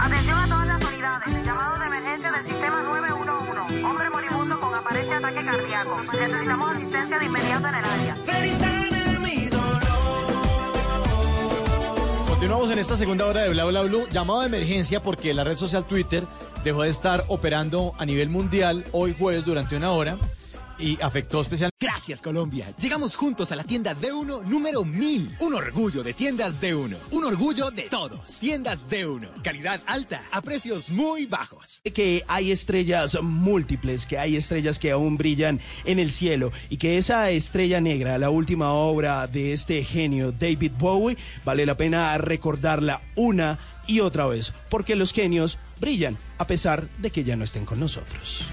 Atención a todas las unidades. Llamado de emergencia del sistema 911. Hombre moribundo con aparente ataque cardíaco. Necesitamos asistencia de inmediato en el área. Continuamos en esta segunda hora de Bla Bla Blue. Llamado de emergencia porque la red social Twitter dejó de estar operando a nivel mundial hoy jueves durante una hora y afectó especialmente. Gracias Colombia. Llegamos juntos a la tienda D1 número 1000. Un orgullo de tiendas D1. Un orgullo de todos. Tiendas D1. Calidad alta a precios muy bajos. que hay estrellas múltiples, que hay estrellas que aún brillan en el cielo y que esa estrella negra, la última obra de este genio David Bowie, vale la pena recordarla una y otra vez, porque los genios brillan a pesar de que ya no estén con nosotros.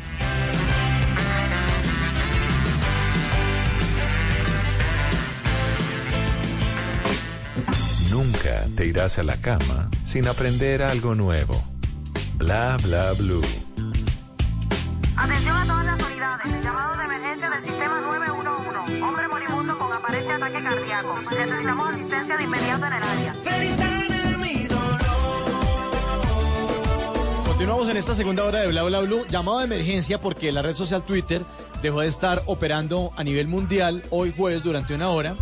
Nunca te irás a la cama sin aprender algo nuevo. Bla bla blue. Atención a todas las unidades. Llamado de emergencia del sistema 911. Hombre moribundo con aparente ataque cardíaco. Necesitamos asistencia de inmediato en el área. Continuamos en esta segunda hora de Bla Bla Blue. Llamado de emergencia porque la red social Twitter dejó de estar operando a nivel mundial hoy jueves durante una hora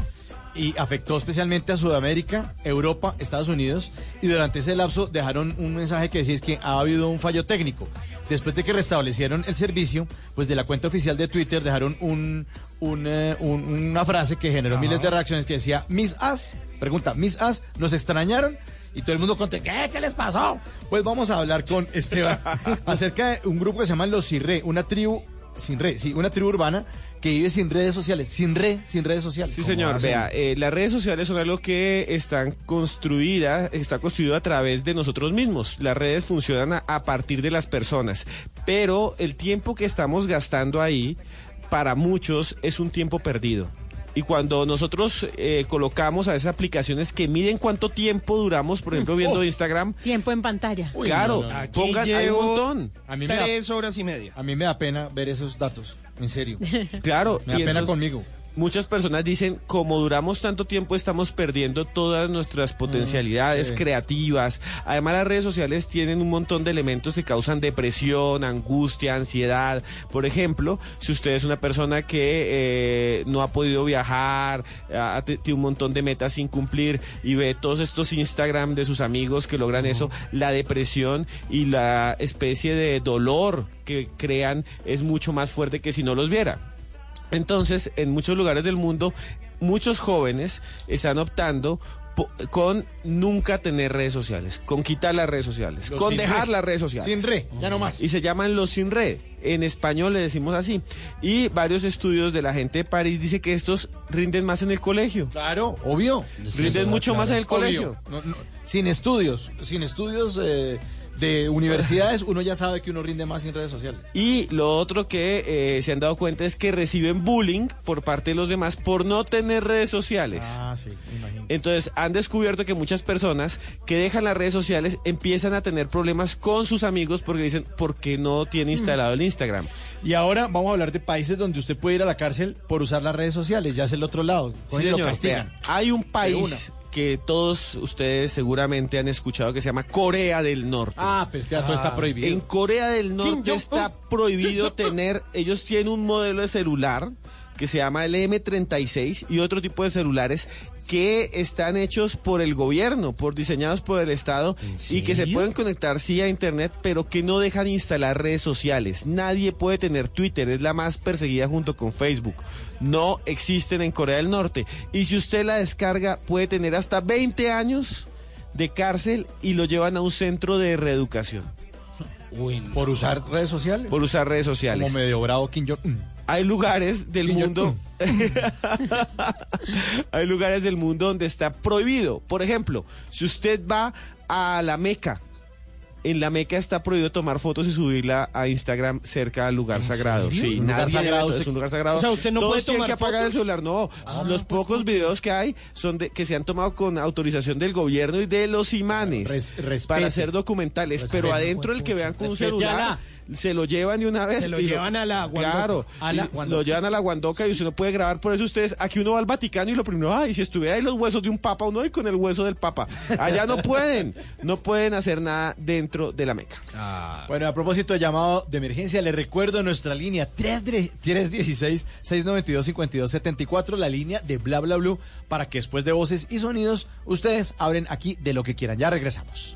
y afectó especialmente a Sudamérica, Europa, Estados Unidos y durante ese lapso dejaron un mensaje que decía es que ha habido un fallo técnico. Después de que restablecieron el servicio, pues de la cuenta oficial de Twitter dejaron un, un, eh, un- una frase que generó miles de reacciones que decía, Miss As, pregunta, Miss As, ¿nos extrañaron? Y todo el mundo conté, ¿qué? ¿Qué les pasó? Pues vamos a hablar con Esteban acerca de un grupo que se llama Los Cirre, una tribu, sin red, sí, una tribu urbana que vive sin redes sociales, sin red, sin redes sociales. Sí, ¿Cómo señor. hacen? Vea, eh, las redes sociales son algo que están construidas, está construido a través de nosotros mismos. Las redes funcionan a, a partir de las personas, pero el tiempo que estamos gastando ahí, para muchos, es un tiempo perdido. Y cuando nosotros eh, colocamos a esas aplicaciones que miden cuánto tiempo duramos, por ejemplo, viendo Oh. Instagram, Tiempo en pantalla. Uy, claro, no, no, no. pongan, hay un montón. A mí, me da, Tres horas y media. a mí me da pena ver esos datos, en serio. Claro, Me da pena entonces- conmigo. Muchas personas dicen, como duramos tanto tiempo, estamos perdiendo todas nuestras potencialidades sí. creativas. Además, las redes sociales tienen un montón de elementos que causan depresión, angustia, ansiedad. Por ejemplo, si usted es una persona que eh, no ha podido viajar, tiene un montón de metas sin cumplir y ve todos estos Instagram de sus amigos que logran eso, la depresión y la especie de dolor que crean es mucho más fuerte que si no los viera. Entonces, en muchos lugares del mundo, muchos jóvenes están optando con nunca tener redes sociales, con quitar las redes sociales, Los con dejar red. las redes sociales. Sin re, ya no más. Y se llaman los sin red. En español le decimos así. Y varios estudios de la gente de París dice que estos rinden más en el colegio. Claro, obvio. Rinden mucho más en el colegio. No, no, sin estudios, sin estudios eh, de universidades, uno ya sabe que uno rinde más sin redes sociales. Y lo otro que eh, se han dado cuenta es que reciben bullying por parte de los demás por no tener redes sociales. Ah, sí, me imagino. Entonces han descubierto que muchas personas que dejan las redes sociales empiezan a tener problemas con sus amigos porque dicen, ¿por qué no tiene instalado el Instagram? Y ahora vamos a hablar de países donde usted puede ir a la cárcel por usar las redes sociales, ya es el otro lado. Sí, lo señor. castigan. Hay un país que todos ustedes seguramente han escuchado que se llama Corea del Norte. Ah, pues que ya todo está prohibido. En Corea del Norte está prohibido tener, ellos tienen un modelo de celular que se llama el M36 y otro tipo de celulares que están hechos por el gobierno, por diseñados por el Estado y que se pueden conectar sí a internet, pero que no dejan instalar redes sociales. Nadie puede tener Twitter, es la más perseguida junto con Facebook. No existen en Corea del Norte y si usted la descarga puede tener hasta 20 años de cárcel y lo llevan a un centro de reeducación Por usar redes sociales. por usar redes sociales. Como medio bravo Kim Jong-un. Hay lugares del mundo. Hay lugares del mundo donde está prohibido. Por ejemplo, si usted va a la Meca. En la Meca está prohibido tomar fotos y subirla a Instagram cerca al lugar ¿En sagrado. serio? Sí, ¿Un lugar nadie sagrado? es un lugar sagrado. O sea, usted no Todos puede tienen tomar que apagar el fotos. celular. No, los pocos videos que hay son de que se han tomado con autorización del gobierno y de los imanes Res- respete. para hacer documentales. Respete. pero adentro el que vean con un celular se lo llevan de una vez. Se lo llevan a la guandoca. Claro, A la guandoca. lo llevan a la guandoca y usted no puede grabar. Por eso ustedes, aquí uno va al Vaticano y lo primero, ay, si estuviera ahí los huesos de un papa, uno ahí con el hueso del papa. Allá no pueden, no pueden hacer nada dentro de la Meca. Bueno, a propósito de llamado de emergencia, le recuerdo nuestra línea 316-692-5274, la línea de bla bla blue, para que después de voces y sonidos, ustedes abren aquí de lo que quieran. Ya regresamos.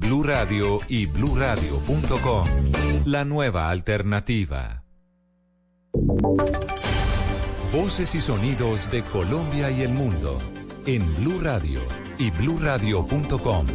Blue Radio y bluradio.com. La nueva alternativa. Voces y sonidos de Colombia y el mundo en Blue Radio y bluradio.com,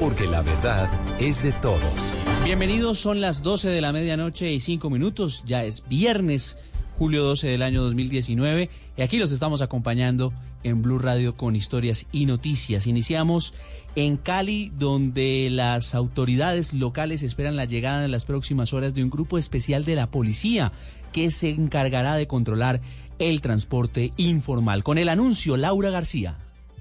porque la verdad es de todos. Bienvenidos, son las 12 de la medianoche y 5 minutos, ya es viernes, julio 12 del año 2019, y aquí los estamos acompañando en Blue Radio con historias y noticias. Iniciamos en Cali, donde las autoridades locales esperan la llegada en las próximas horas de un grupo especial de la policía que se encargará de controlar el transporte informal. Con el anuncio, Laura García.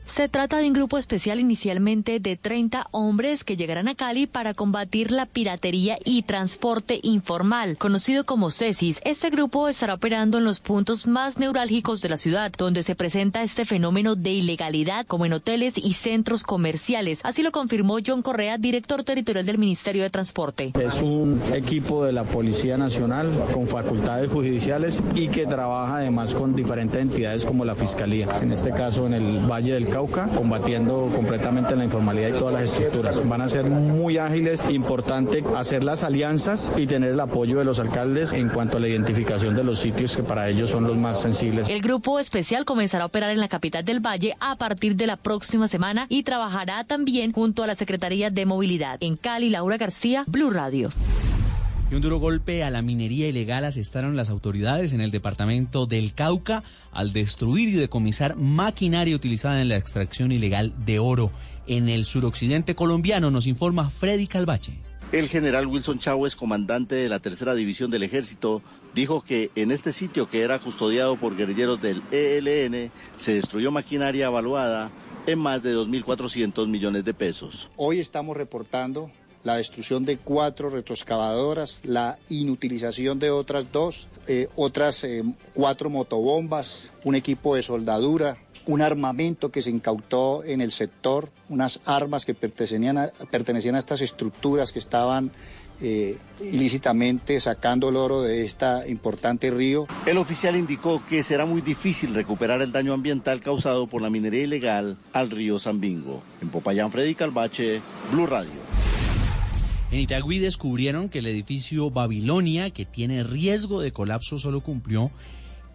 Se trata de un grupo especial inicialmente de 30 hombres que llegarán a Cali para combatir la piratería y transporte informal, conocido como CESIS. Este grupo estará operando en los puntos más neurálgicos de la ciudad, donde se presenta este fenómeno de ilegalidad, como en hoteles y centros comerciales. Así lo confirmó John Correa, director territorial del Ministerio de Transporte. Es un equipo de la Policía Nacional con facultades judiciales y que trabaja además con diferentes entidades como la Fiscalía. En este caso en el Valle del Cauca, combatiendo completamente la informalidad y todas las estructuras. Van a ser muy ágiles, importante hacer las alianzas y tener el apoyo de los alcaldes en cuanto a la identificación de los sitios que para ellos son los más sensibles. El grupo especial comenzará a operar en la capital del Valle a partir de la próxima semana y trabajará también junto a la Secretaría de Movilidad. En Cali, Laura García, Blue Radio. Y un duro golpe a la minería ilegal asestaron las autoridades en el departamento del Cauca al destruir y decomisar maquinaria utilizada en la extracción ilegal de oro. En el suroccidente colombiano nos informa Freddy Calvache. El general Wilson Chávez, comandante de la tercera división del ejército, dijo que en este sitio que era custodiado por guerrilleros del ELN se destruyó maquinaria evaluada en más de 2.400 millones de pesos. Hoy estamos reportando la destrucción de cuatro retroexcavadoras, la inutilización de otras dos, eh, otras eh, cuatro motobombas, un equipo de soldadura, un armamento que se incautó en el sector, unas armas que pertenecían a, pertenecían a estas estructuras que estaban eh, ilícitamente sacando el oro de este importante río. El oficial indicó que será muy difícil recuperar el daño ambiental causado por la minería ilegal al río Zambingo. En Popayán, Freddy Calvache, Blue Radio. En Itagüí descubrieron que el edificio Babilonia, que tiene riesgo de colapso, solo cumplió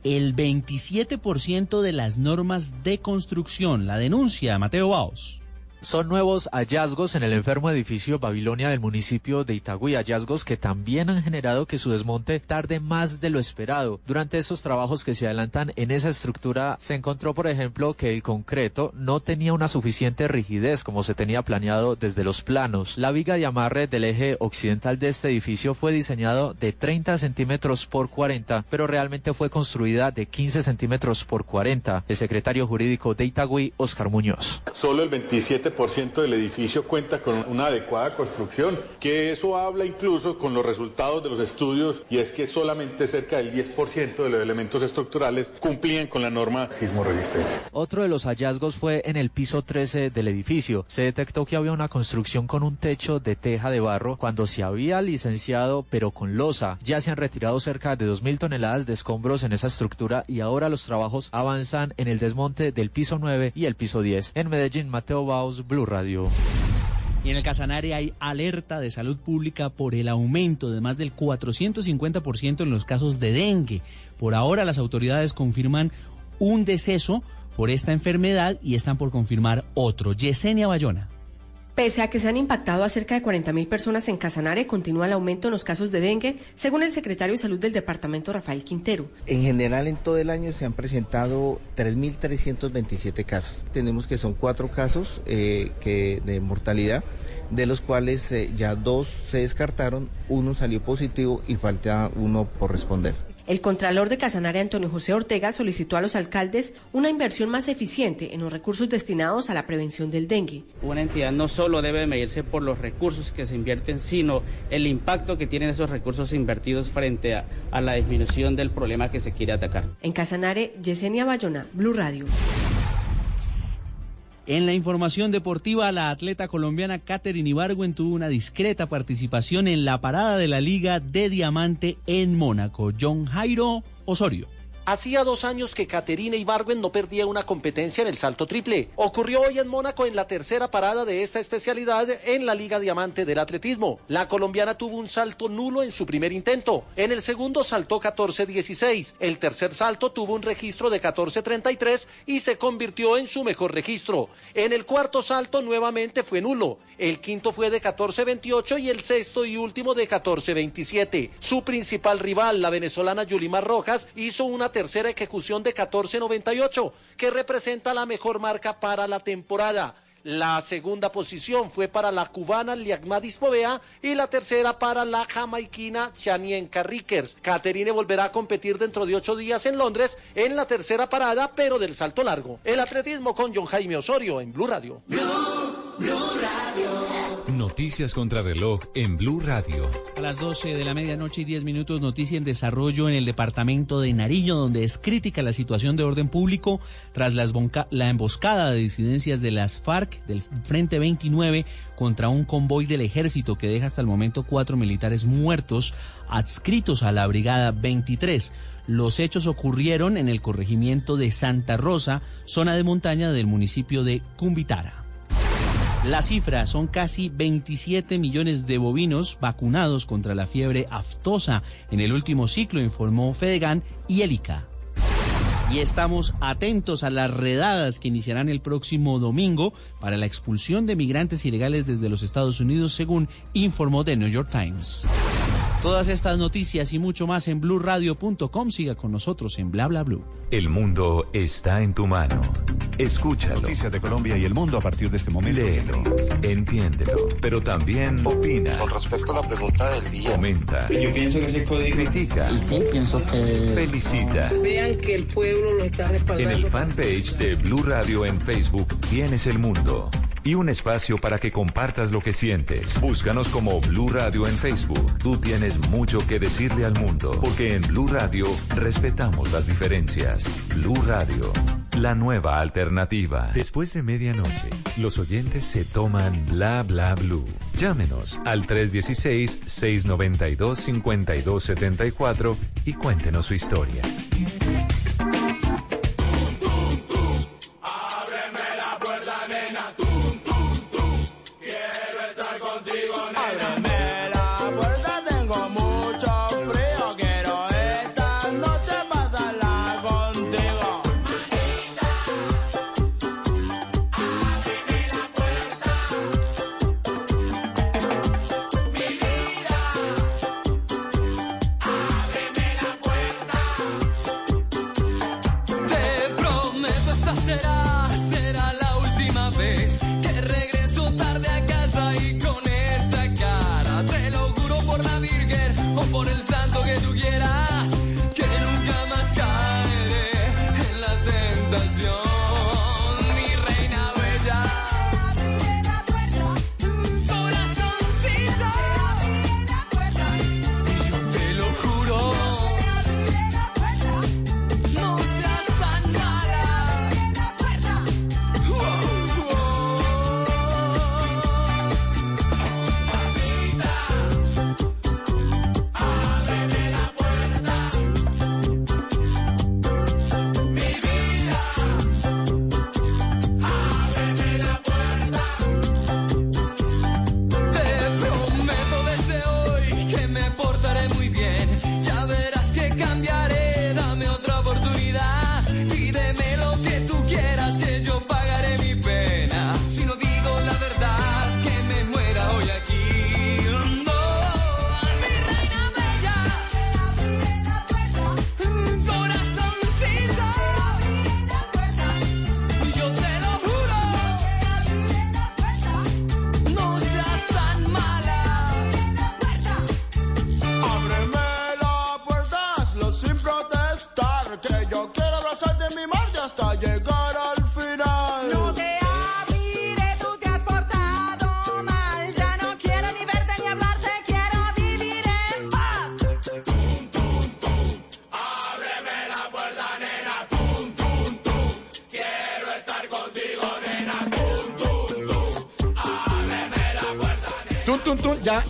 el 27% de las normas de construcción. La denuncia, Mateo Baos. Son nuevos hallazgos en el enfermo edificio Babilonia del municipio de Itagüí, hallazgos que también han generado que su desmonte tarde más de lo esperado. Durante esos trabajos que se adelantan en esa estructura se encontró, por ejemplo, que el concreto no tenía una suficiente rigidez como se tenía planeado desde los planos. La viga de amarre del eje occidental de este edificio fue diseñado de 30 centímetros por 40, pero realmente fue construida de 15 centímetros por 40. El secretario jurídico de Itagüí, Oscar Muñoz. Solo el 27 20% del edificio cuenta con una adecuada construcción, que eso habla incluso con los resultados de los estudios y es que solamente cerca del 10% de los elementos estructurales cumplían con la norma sismo resistencia. Otro de los hallazgos fue en el piso 13 del edificio. Se detectó que había una construcción con un techo de teja de barro cuando se había licenciado pero con losa. Ya se han retirado cerca de 2.000 toneladas de escombros en esa estructura y ahora los trabajos avanzan en el desmonte del piso 9 y el piso 10. En Medellín, Mateo Baus, Blue Radio. Y en el Casanare hay alerta de salud pública por el aumento de más del 450% en los casos de dengue. Por ahora las autoridades confirman un deceso por esta enfermedad y están por confirmar otro. Yesenia Bayona. Pese a que se han impactado a cerca de 40.000 personas en Casanare, continúa el aumento en los casos de dengue, según el secretario de Salud del departamento, Rafael Quintero. En general, en todo el año se han presentado 3.327 casos. Tenemos que son cuatro casos eh, que, de mortalidad, de los cuales eh, ya dos se descartaron, uno salió positivo y falta uno por responder. El Contralor de Casanare, Antonio José Ortega, solicitó a los alcaldes una inversión más eficiente en los recursos destinados a la prevención del dengue. Una entidad no solo debe medirse por los recursos que se invierten, sino el impacto que tienen esos recursos invertidos frente a, a la disminución del problema que se quiere atacar. En Casanare, Yesenia Bayona, Blue Radio. En la información deportiva, la atleta colombiana Katherine Ibargüen tuvo una discreta participación en la parada de la Liga de Diamante en Mónaco. John Jairo Osorio. Hacía dos años que Caterina Ibargüen no perdía una competencia en el salto triple. Ocurrió hoy en Mónaco en la tercera parada de esta especialidad en la Liga Diamante del Atletismo. La colombiana tuvo un salto nulo en su primer intento. En el segundo saltó 14-16. El tercer salto tuvo un registro de 14-33 y se convirtió en su mejor registro. En el cuarto salto nuevamente fue nulo. El quinto fue de 14-28 y el sexto y último de 14-27. Su principal rival, la venezolana Yulimar Rojas, hizo una tercera ejecución de 14.98, que representa la mejor marca para la temporada. La segunda posición fue para la cubana Liagmadis Povea y la tercera para la jamaiquina Chanienka Rickers. Caterine volverá a competir dentro de ocho días en Londres en la tercera parada, pero del salto largo. El atletismo con John Jaime Osorio en Blue Radio. Noticias contra reloj en Blue Radio. A las 12 de la medianoche y 10 minutos, noticia en desarrollo en el departamento de Nariño, donde es crítica la situación de orden público tras la, emboscada de disidencias de las FARC del Frente 29 contra un convoy del ejército que deja hasta el momento cuatro militares muertos adscritos a la Brigada 23. Los hechos ocurrieron en el corregimiento de Santa Rosa, zona de montaña del municipio de Cumbitara. La cifra son casi 27 millones de bovinos vacunados contra la fiebre aftosa en el último ciclo, informó Fedegan y Elica. Y estamos atentos a las redadas que iniciarán el próximo domingo para la expulsión de migrantes ilegales desde los Estados Unidos, según informó The New York Times. Todas estas noticias y mucho más en blurradio.com. Siga con nosotros en Bla Bla Blue. El mundo está en tu mano. Escúchalo. Noticias de Colombia y el mundo a partir de este momento. Léelo, entiéndelo, pero también opina. Con respecto a la pregunta del día. Comenta. Yo pienso que ese código. Critica. Y sí, pienso que. Felicita. Vean que el pueblo lo está En respaldando. el fanpage de Blue Radio en Facebook tienes el mundo y un espacio para que compartas lo que sientes. Búscanos como Blue Radio en Facebook. Tú tienes mucho que decirle al mundo, porque en Blue Radio respetamos las diferencias. Blue Radio, la nueva alternativa. Después de medianoche, los oyentes se toman Bla Bla Blue. Llámenos al 316-692-5274 y cuéntenos su historia.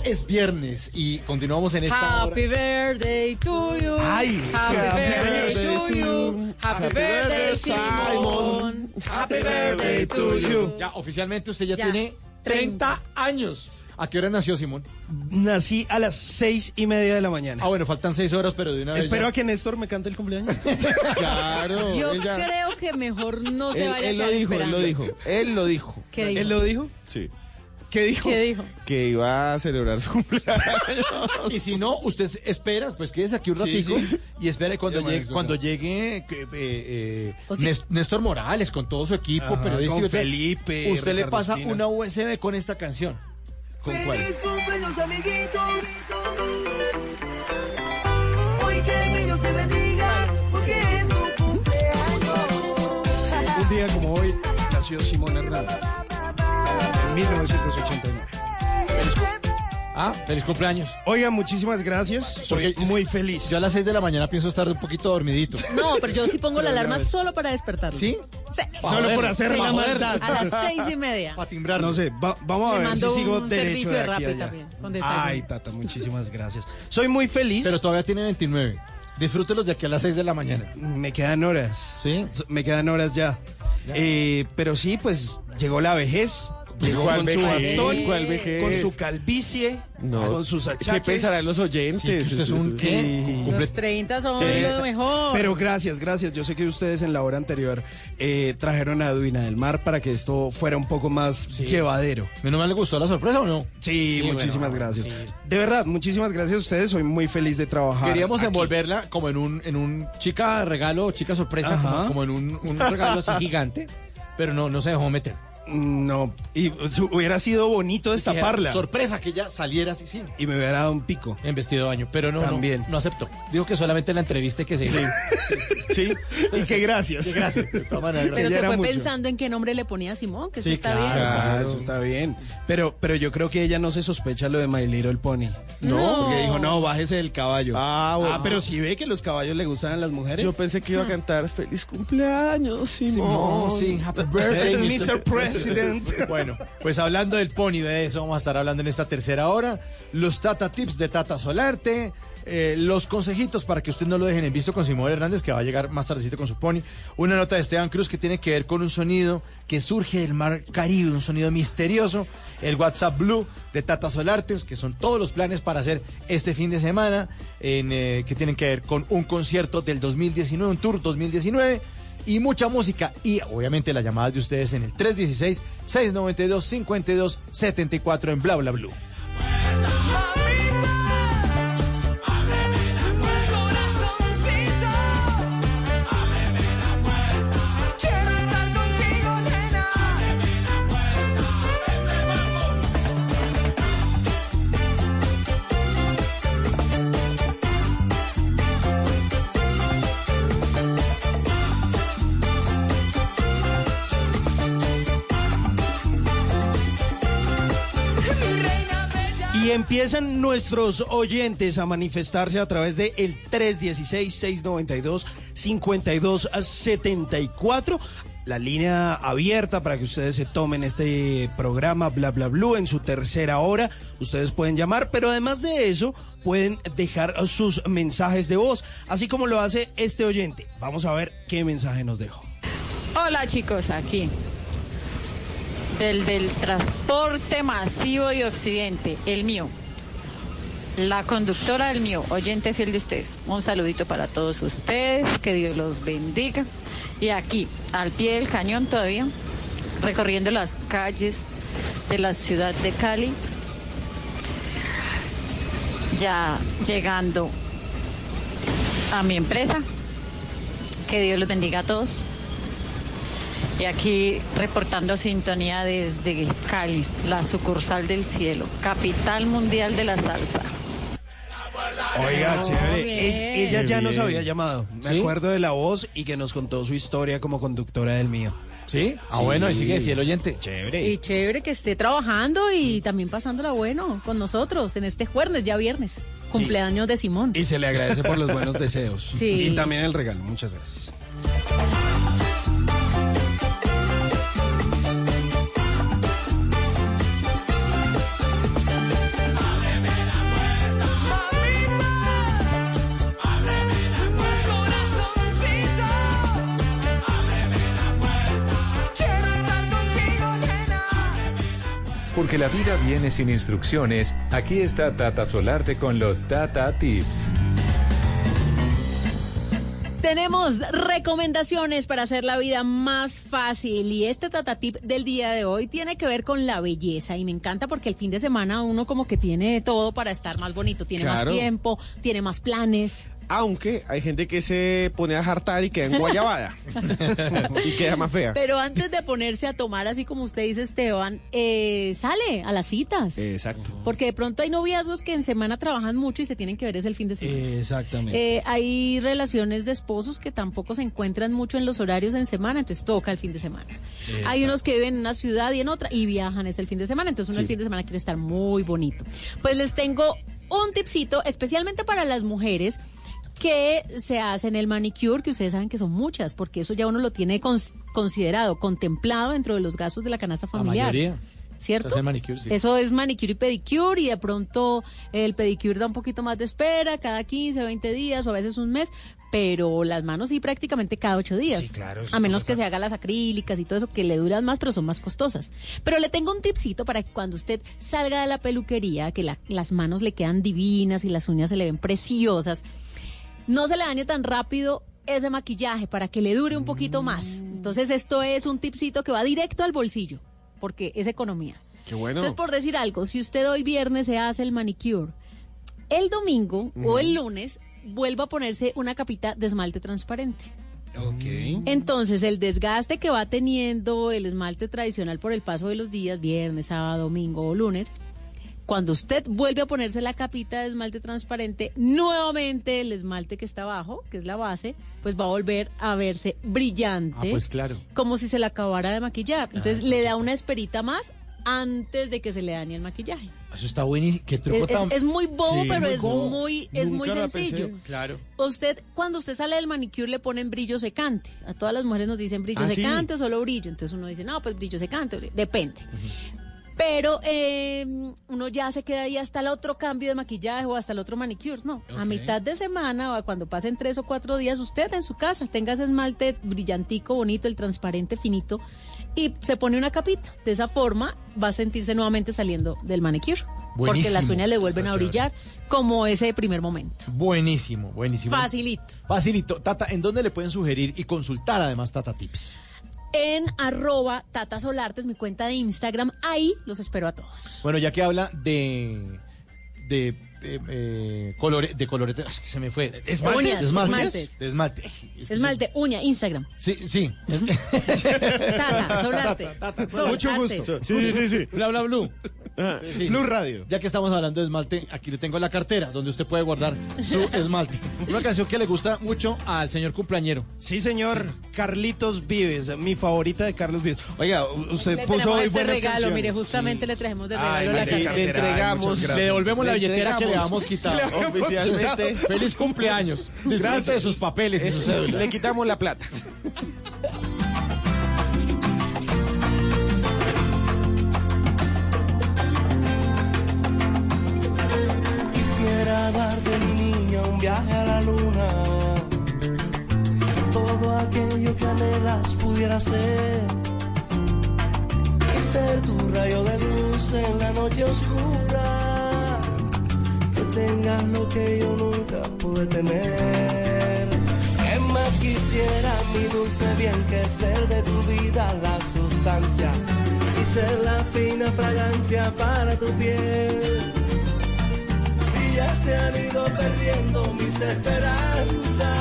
Es viernes y continuamos en esta hora. Happy birthday to you. Ay, happy, happy birthday birthday to to you. Happy, Happy birthday, birthday, Simon. Happy birthday to you. Ya, oficialmente usted ya, Ya, tiene 30 años. ¿A qué hora nació Simón? Nací a las seis y media de la mañana. Ah, bueno, faltan seis horas, pero de una vez. Espero ya. a que Néstor me cante el cumpleaños. Claro. Yo creo que mejor no se Él, vaya él a lo dijo, él lo dijo. Él lo dijo. ¿Qué dijo? ¿Él lo dijo? Sí. ¿Qué dijo? ¿Qué dijo? Que iba a celebrar su cumpleaños. Y si no, usted espera, pues quédese aquí un Sí, sí. y espere cuando Yo llegue, cuando llegue eh, eh, O. Nés- Néstor Morales con todo su equipo Ajá, periodístico. con. Felipe, Usted le pasa Espina. una USB con esta canción. ¿Con cuál? cumpleaños, amiguitos. Hoy que mi Dios te bendiga, porque es tu cumpleaños. Un día como hoy nació Simón Hernández. En 1989. Ah, feliz cumpleaños. Oiga, muchísimas gracias. Soy Porque muy feliz. Yo a las 6 de la mañana pienso estar un poquito dormidito. No, pero yo sí pongo la alarma solo para despertarlo. ¿Sí? Sí. Solo por hacer Sí, la maldad. A las seis y media. Para timbrarlo. No sé, va- vamos a Le ver si mando sigo un derecho servicio de de aquí allá. también, con. Ay, Tata, muchísimas gracias. Soy muy feliz. Pero todavía tiene 29. Disfrútelos de aquí a las 6 de la mañana. Me quedan horas. ¿Sí? Me quedan horas ya. Eh, pero sí, pues llegó la vejez. Llegó ¿Cuál con su bastón, con su calvicie, No. con sus achaques. ¿Qué pensarán los oyentes? Sí, es un qué? Los 30 son Sí. lo mejor. Pero gracias, gracias. Yo sé que ustedes en la hora anterior eh, trajeron a Duina del Mar para que esto fuera un poco más llevadero. ¿Menos mal le gustó la sorpresa o no? Sí, Sí, muchísimas bueno, gracias. sí. De verdad, muchísimas gracias a ustedes. Soy muy feliz de trabajar. Queríamos aquí. envolverla como en un, en un chica regalo, chica sorpresa, como, como en un, un regalo así gigante, pero no, no se dejó meter. No, y hubiera sido bonito destaparla. Sorpresa que ella saliera así, sí. Y me hubiera dado un pico. En vestido de baño, pero no, no- También. no, aceptó. Dijo que solamente en la entrevista que se Sí, y que gracias. Sí, gracias. De todas maneras, Pero se fue mucho. pensando en qué nombre le ponía a Simón, que eso Sí, está claro. bien. Ah, eso está bien. Pero, pero yo creo que ella no se sospecha lo de My Little Pony. No. Porque dijo, no, bájese del caballo. Ah, bueno. pero si ve que los caballos le gustan a las mujeres. Yo pensé que iba a cantar Feliz cumpleaños, Simón, Simón. sí, happy birthday, Mr. President. Bueno, pues hablando del pony, de eso vamos a estar hablando en esta tercera hora. Los Tata Tips de Tata Solarte. eh, los consejitos para que usted no lo dejen en visto con Simón Hernández, que va a llegar más tardecito con su pony. Una nota de Esteban Cruz que tiene que ver con un sonido que surge del mar Caribe, un sonido misterioso. El WhatsApp Blue de Tata Solarte, que son todos los planes para hacer este fin de semana, en, eh, que tienen que ver con un concierto del 2019, un tour 2019 y mucha música y obviamente las llamadas de ustedes en el 316-692-5274 en Bla Bla Blue. Empiezan nuestros oyentes a manifestarse a través de el 316-692-5274. La línea abierta para que ustedes se tomen este programa Bla Bla Blue en su tercera hora. Ustedes pueden llamar, pero además de eso, pueden dejar sus mensajes de voz, así como lo hace este oyente. Vamos a ver qué mensaje nos dejó. Hola chicos, aquí. Del, del transporte masivo de Occidente, el mío. La conductora del mío, oyente fiel de ustedes. Un saludito para todos ustedes, que Dios los bendiga. Y aquí, al pie del cañón todavía, recorriendo las calles de la ciudad de Cali, ya llegando a mi empresa. Que Dios los bendiga a todos. Y aquí reportando sintonía desde Cali, la sucursal del cielo, capital mundial de la salsa. Oiga, chévere. bien. E- ella ya nos había llamado. Me ¿Sí? acuerdo de la voz y que nos contó su historia como conductora del mío. ¿Sí? Ah, bueno, y sigue fiel oyente. Chévere. Y chévere que esté trabajando y también pasándola bueno con nosotros en este jueves, ya viernes. Cumpleaños de Simón. Y se le agradece por los buenos deseos. Sí. Y también el regalo. Muchas gracias. Porque la vida viene sin instrucciones, aquí está Tata Solarte con los Tata Tips. Tenemos recomendaciones para hacer la vida más fácil y este Tata Tip del día de hoy tiene que ver con la belleza y me encanta porque el fin de semana uno como que tiene todo para estar más bonito, tiene Claro. más tiempo, tiene más planes. Aunque hay gente que se pone a jartar y queda en guayabada. y queda más fea. Pero antes de ponerse a tomar, así como usted dice Esteban, eh, sale a las citas. Exacto. Porque de pronto hay noviazgos que en semana trabajan mucho y se tienen que ver es el fin de semana. Exactamente. Eh, hay relaciones de esposos que tampoco se encuentran mucho en los horarios en semana, entonces toca el fin de semana. Hay unos que viven en una ciudad y en otra y viajan es el fin de semana, entonces uno el fin de semana quiere estar muy bonito. Pues les tengo un tipcito especialmente para las mujeres que se hacen el manicure, que ustedes saben que son muchas, porque eso ya uno lo tiene cons- considerado, contemplado dentro de los gastos de la canasta La familiar. mayoría. ¿Cierto? Manicure, sí. Eso es manicure y pedicure y de pronto el pedicure da un poquito más de espera, cada 15, 20 días o a veces un mes, pero las manos sí prácticamente cada 8 días. Sí, claro, A menos que se haga las acrílicas y todo eso que le duran más, pero son más costosas. Pero le tengo un tipcito para que cuando usted salga de la peluquería, que la- las manos le quedan divinas y las uñas se le ven preciosas, no se le dañe tan rápido ese maquillaje para que le dure un poquito más. Entonces esto es un tipcito que va directo al bolsillo, porque es economía. Qué bueno. Entonces, por decir algo, si usted hoy viernes se hace el manicure, el domingo o el lunes vuelva a ponerse una capita de esmalte transparente. Ok. Entonces, el desgaste que va teniendo el esmalte tradicional por el paso de los días, viernes, sábado, domingo o lunes, cuando usted vuelve a ponerse la capita de esmalte transparente, nuevamente el esmalte que está abajo, que es la base, pues va a volver a verse brillante Ah, pues claro. como si se le acabara de maquillar. Entonces le da una esperita más antes de que se le dañe el maquillaje. Eso está buenísimo. Qué truco Es, es- tan... es muy bobo, Sí, pero muy es bobo. muy es muy pensé. sencillo. Claro. Usted cuando usted sale del manicure le ponen brillo secante. A todas las mujeres nos dicen brillo Ah, sí. secante o solo brillo. Entonces uno dice, "No, pues brillo secante", depende. Pero eh, uno ya se queda ahí hasta el otro cambio de maquillaje o hasta el otro manicure. No, a mitad de semana o cuando pasen tres o cuatro días, usted en su casa tenga ese esmalte brillantico, bonito, el transparente, finito, y se pone una capita. De esa forma va a sentirse nuevamente saliendo del manicure. Porque Buenísimo. las uñas le vuelven Está a brillar como ese primer momento. Buenísimo, buenísimo. Facilito. Facilito. Tata, ¿en dónde le pueden sugerir y consultar además Tata Tips? En arroba Tata mi cuenta de Instagram. Ahí los espero a todos. Bueno, ya que habla de de eh, eh, colore, de colorete, se me fue. Esmaltes. Uñas, esmaltes. Esmalte. Esmalte, uña, Instagram. Sí, sí. Tata, Solarte. Mucho Solarte. gusto. Sí, sí, sí. Bla, bla, blue. Sí, sí. Blue Radio. Ya que estamos hablando de esmalte, aquí le tengo la cartera donde usted puede guardar su esmalte. Una canción que le gusta mucho al señor cumpleañero. Sí, señor. Carlitos Vives, mi favorita de Carlos Vives. Oiga, usted Le puso hoy este buenas regalo, canciones. mire, justamente le trajimos de regalo Ay, la cartera. le entregamos. Le devolvemos la Le billetera que le entregamos. habíamos quitado. Le habíamos Oficialmente. quitado. Feliz cumpleaños. Disfrute de sus papeles y su cédula. Le quitamos la plata. Quisiera darte mi niña un viaje a la luna. Todo aquello que anhelas pudiera ser. Y ser tu rayo de luz en la noche oscura. Tengas lo que yo nunca pude tener. Que más quisiera mi dulce bien que ser de tu vida la sustancia. Y ser la fina fragancia para tu piel si ya se han ido perdiendo mis esperanzas.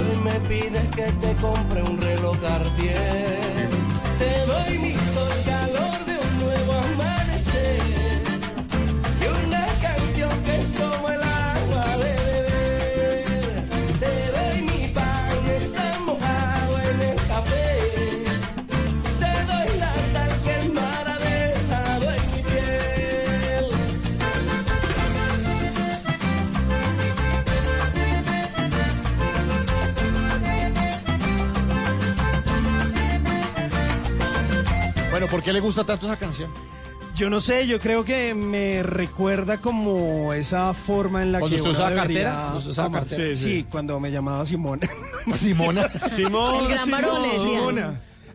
Hoy me pides que te compre un reloj Cartier. Te doy mi ¿por qué le gusta tanto esa canción? Yo no sé, yo creo que me recuerda como esa forma en la ¿Cuando que usted usaba cartera? ¿Cuando usted usaba cartera? Sí, Sí, sí. cuando me llamaba Simona. Simona. Simón, El gran varón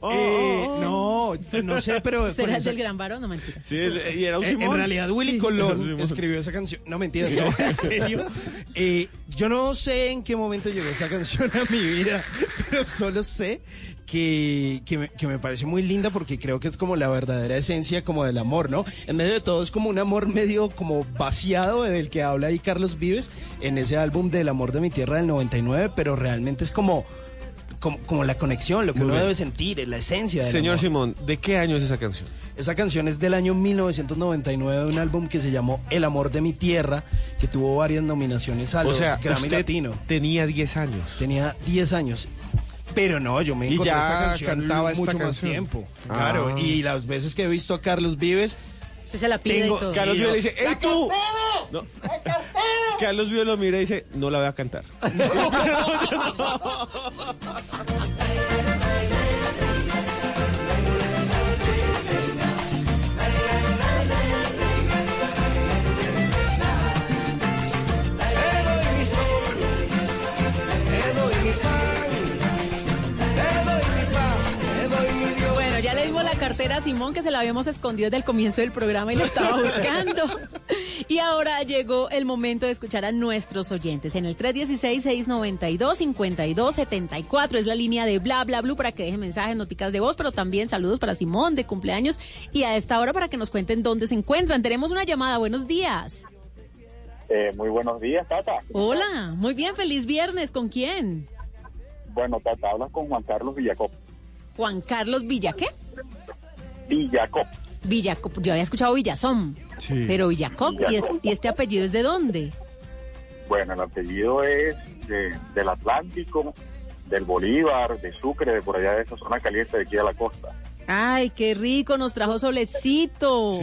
le decían. Simona. Eh, no, no sé, pero... ¿Será el del gran varón? No, mentira. Sí, el- y era un Eh, En realidad, Willy Sí. Colón escribió esa canción. No, mentiras, no, en serio. Eh, yo no sé en qué momento llegó esa canción a mi vida, pero solo sé que, que, me, que me parece muy linda porque creo que es como la verdadera esencia como del amor, ¿no? En medio de todo es como un amor medio como vaciado del que habla ahí Carlos Vives en ese álbum del amor de mi tierra del 99, pero realmente es como... Como, como la conexión, lo que Muy uno bien. debe sentir, es la esencia del Señor amor. Simón, ¿de qué año es esa canción? Esa canción es del año 1999 de un álbum que se llamó El amor de mi tierra, que tuvo varias nominaciones a O los sea, Grammy usted Latino. tenía 10 años. Tenía 10 años. Pero no, yo me Y encontré ya esta canción cantaba esta mucho más tiempo. Ah. Claro, y las veces que he visto a Carlos Vives, Usted se la pide Tengo- y todo. Carlos Sí, Vives no. le dice, ¡Ey tú! No. Carlos Vives lo mira y dice, no la voy a cantar. a Simón, que se la habíamos escondido desde el comienzo del programa y la estaba buscando. Y ahora llegó el momento de escuchar a nuestros oyentes. En el 316-692-5274 es la línea de bla, bla, blue para que dejen mensajes, noticas de voz, pero también saludos para Simón de cumpleaños. Y a esta hora para que nos cuenten dónde se encuentran. Tenemos una llamada. Buenos días. Eh, muy buenos días, Tata. Hola, muy bien, feliz viernes. ¿Con quién? Bueno, Tata, hablas con Juan Carlos Villacop. Juan Carlos Villa, ¿qué? Villacop. Villacop. Yo había escuchado Villazón, Sí. pero Villacop. ¿Y, es- Villacop. ¿Y este apellido es de dónde? Bueno, el apellido es de- del Atlántico, del Bolívar, de Sucre, de por allá de esa zona caliente de aquí a la costa. Ay, qué rico, nos trajo solecito.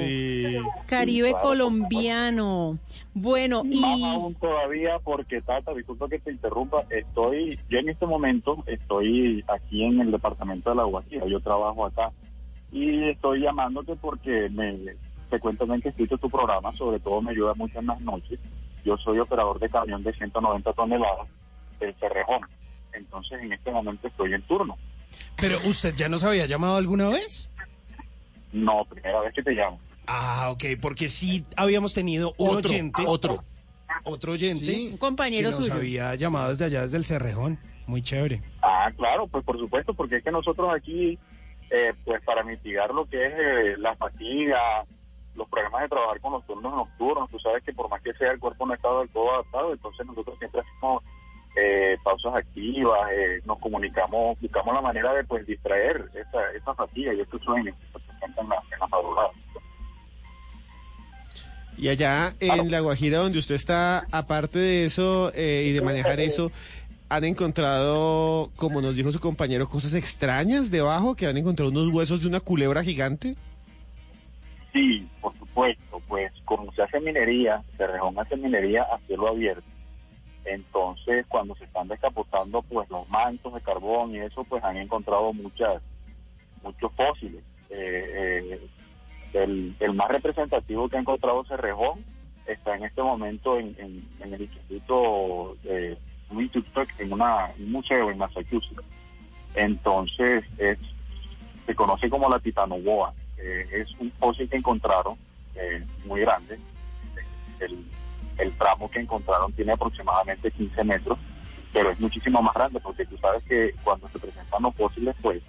Caribe Sí, claro, colombiano. Bueno, Más y aún todavía porque, Tata, disculpa que te interrumpa, estoy, yo en este momento estoy aquí en el departamento de La Guajira, yo trabajo acá y estoy llamándote porque me frecuentemente escucho tu programa, sobre todo me ayuda mucho en las noches. Yo soy operador de camión de 190 toneladas del Cerrejón, entonces en este momento estoy en turno. pero usted ya nos había llamado alguna vez. No, primera vez que te llamo. Ah, ok, porque sí habíamos tenido un Otro, oyente. otro. Otro oyente. un compañero que nos suyo. había llamado desde allá, desde el Cerrejón. Muy chévere. Ah, claro, pues por supuesto, porque es que nosotros aquí, eh, pues para mitigar lo que es eh, la fatiga, los problemas de trabajar con los turnos nocturnos, tú sabes que por más que sea el cuerpo no está del todo adaptado, entonces nosotros siempre hacemos eh, pausas activas, eh, nos comunicamos, buscamos la manera de pues distraer esa, esa fatiga y estos sueños que se presentan en la, en la madrugada. Y allá en La Guajira, donde usted está, aparte de eso eh, y de manejar eso, ¿han encontrado, como nos dijo su compañero, cosas extrañas debajo? ¿Que han encontrado unos huesos de una culebra gigante? Sí, por supuesto, pues como se hace minería, Cerrejón hace minería a cielo abierto. Entonces, cuando se están descapotando pues los mantos de carbón y eso, pues han encontrado muchas muchos fósiles. Eh, eh, el, el más representativo que ha encontrado Cerrejón está en este momento en, en- en el instituto, de, un instituto en una, un museo en Massachusetts. Entonces, es, se conoce como la titanoboa. Eh, es un fósil que encontraron eh, muy grande. El, tramo que encontraron tiene aproximadamente 15 metros, pero es muchísimo más grande porque tú sabes que cuando se presentan los fósiles, pues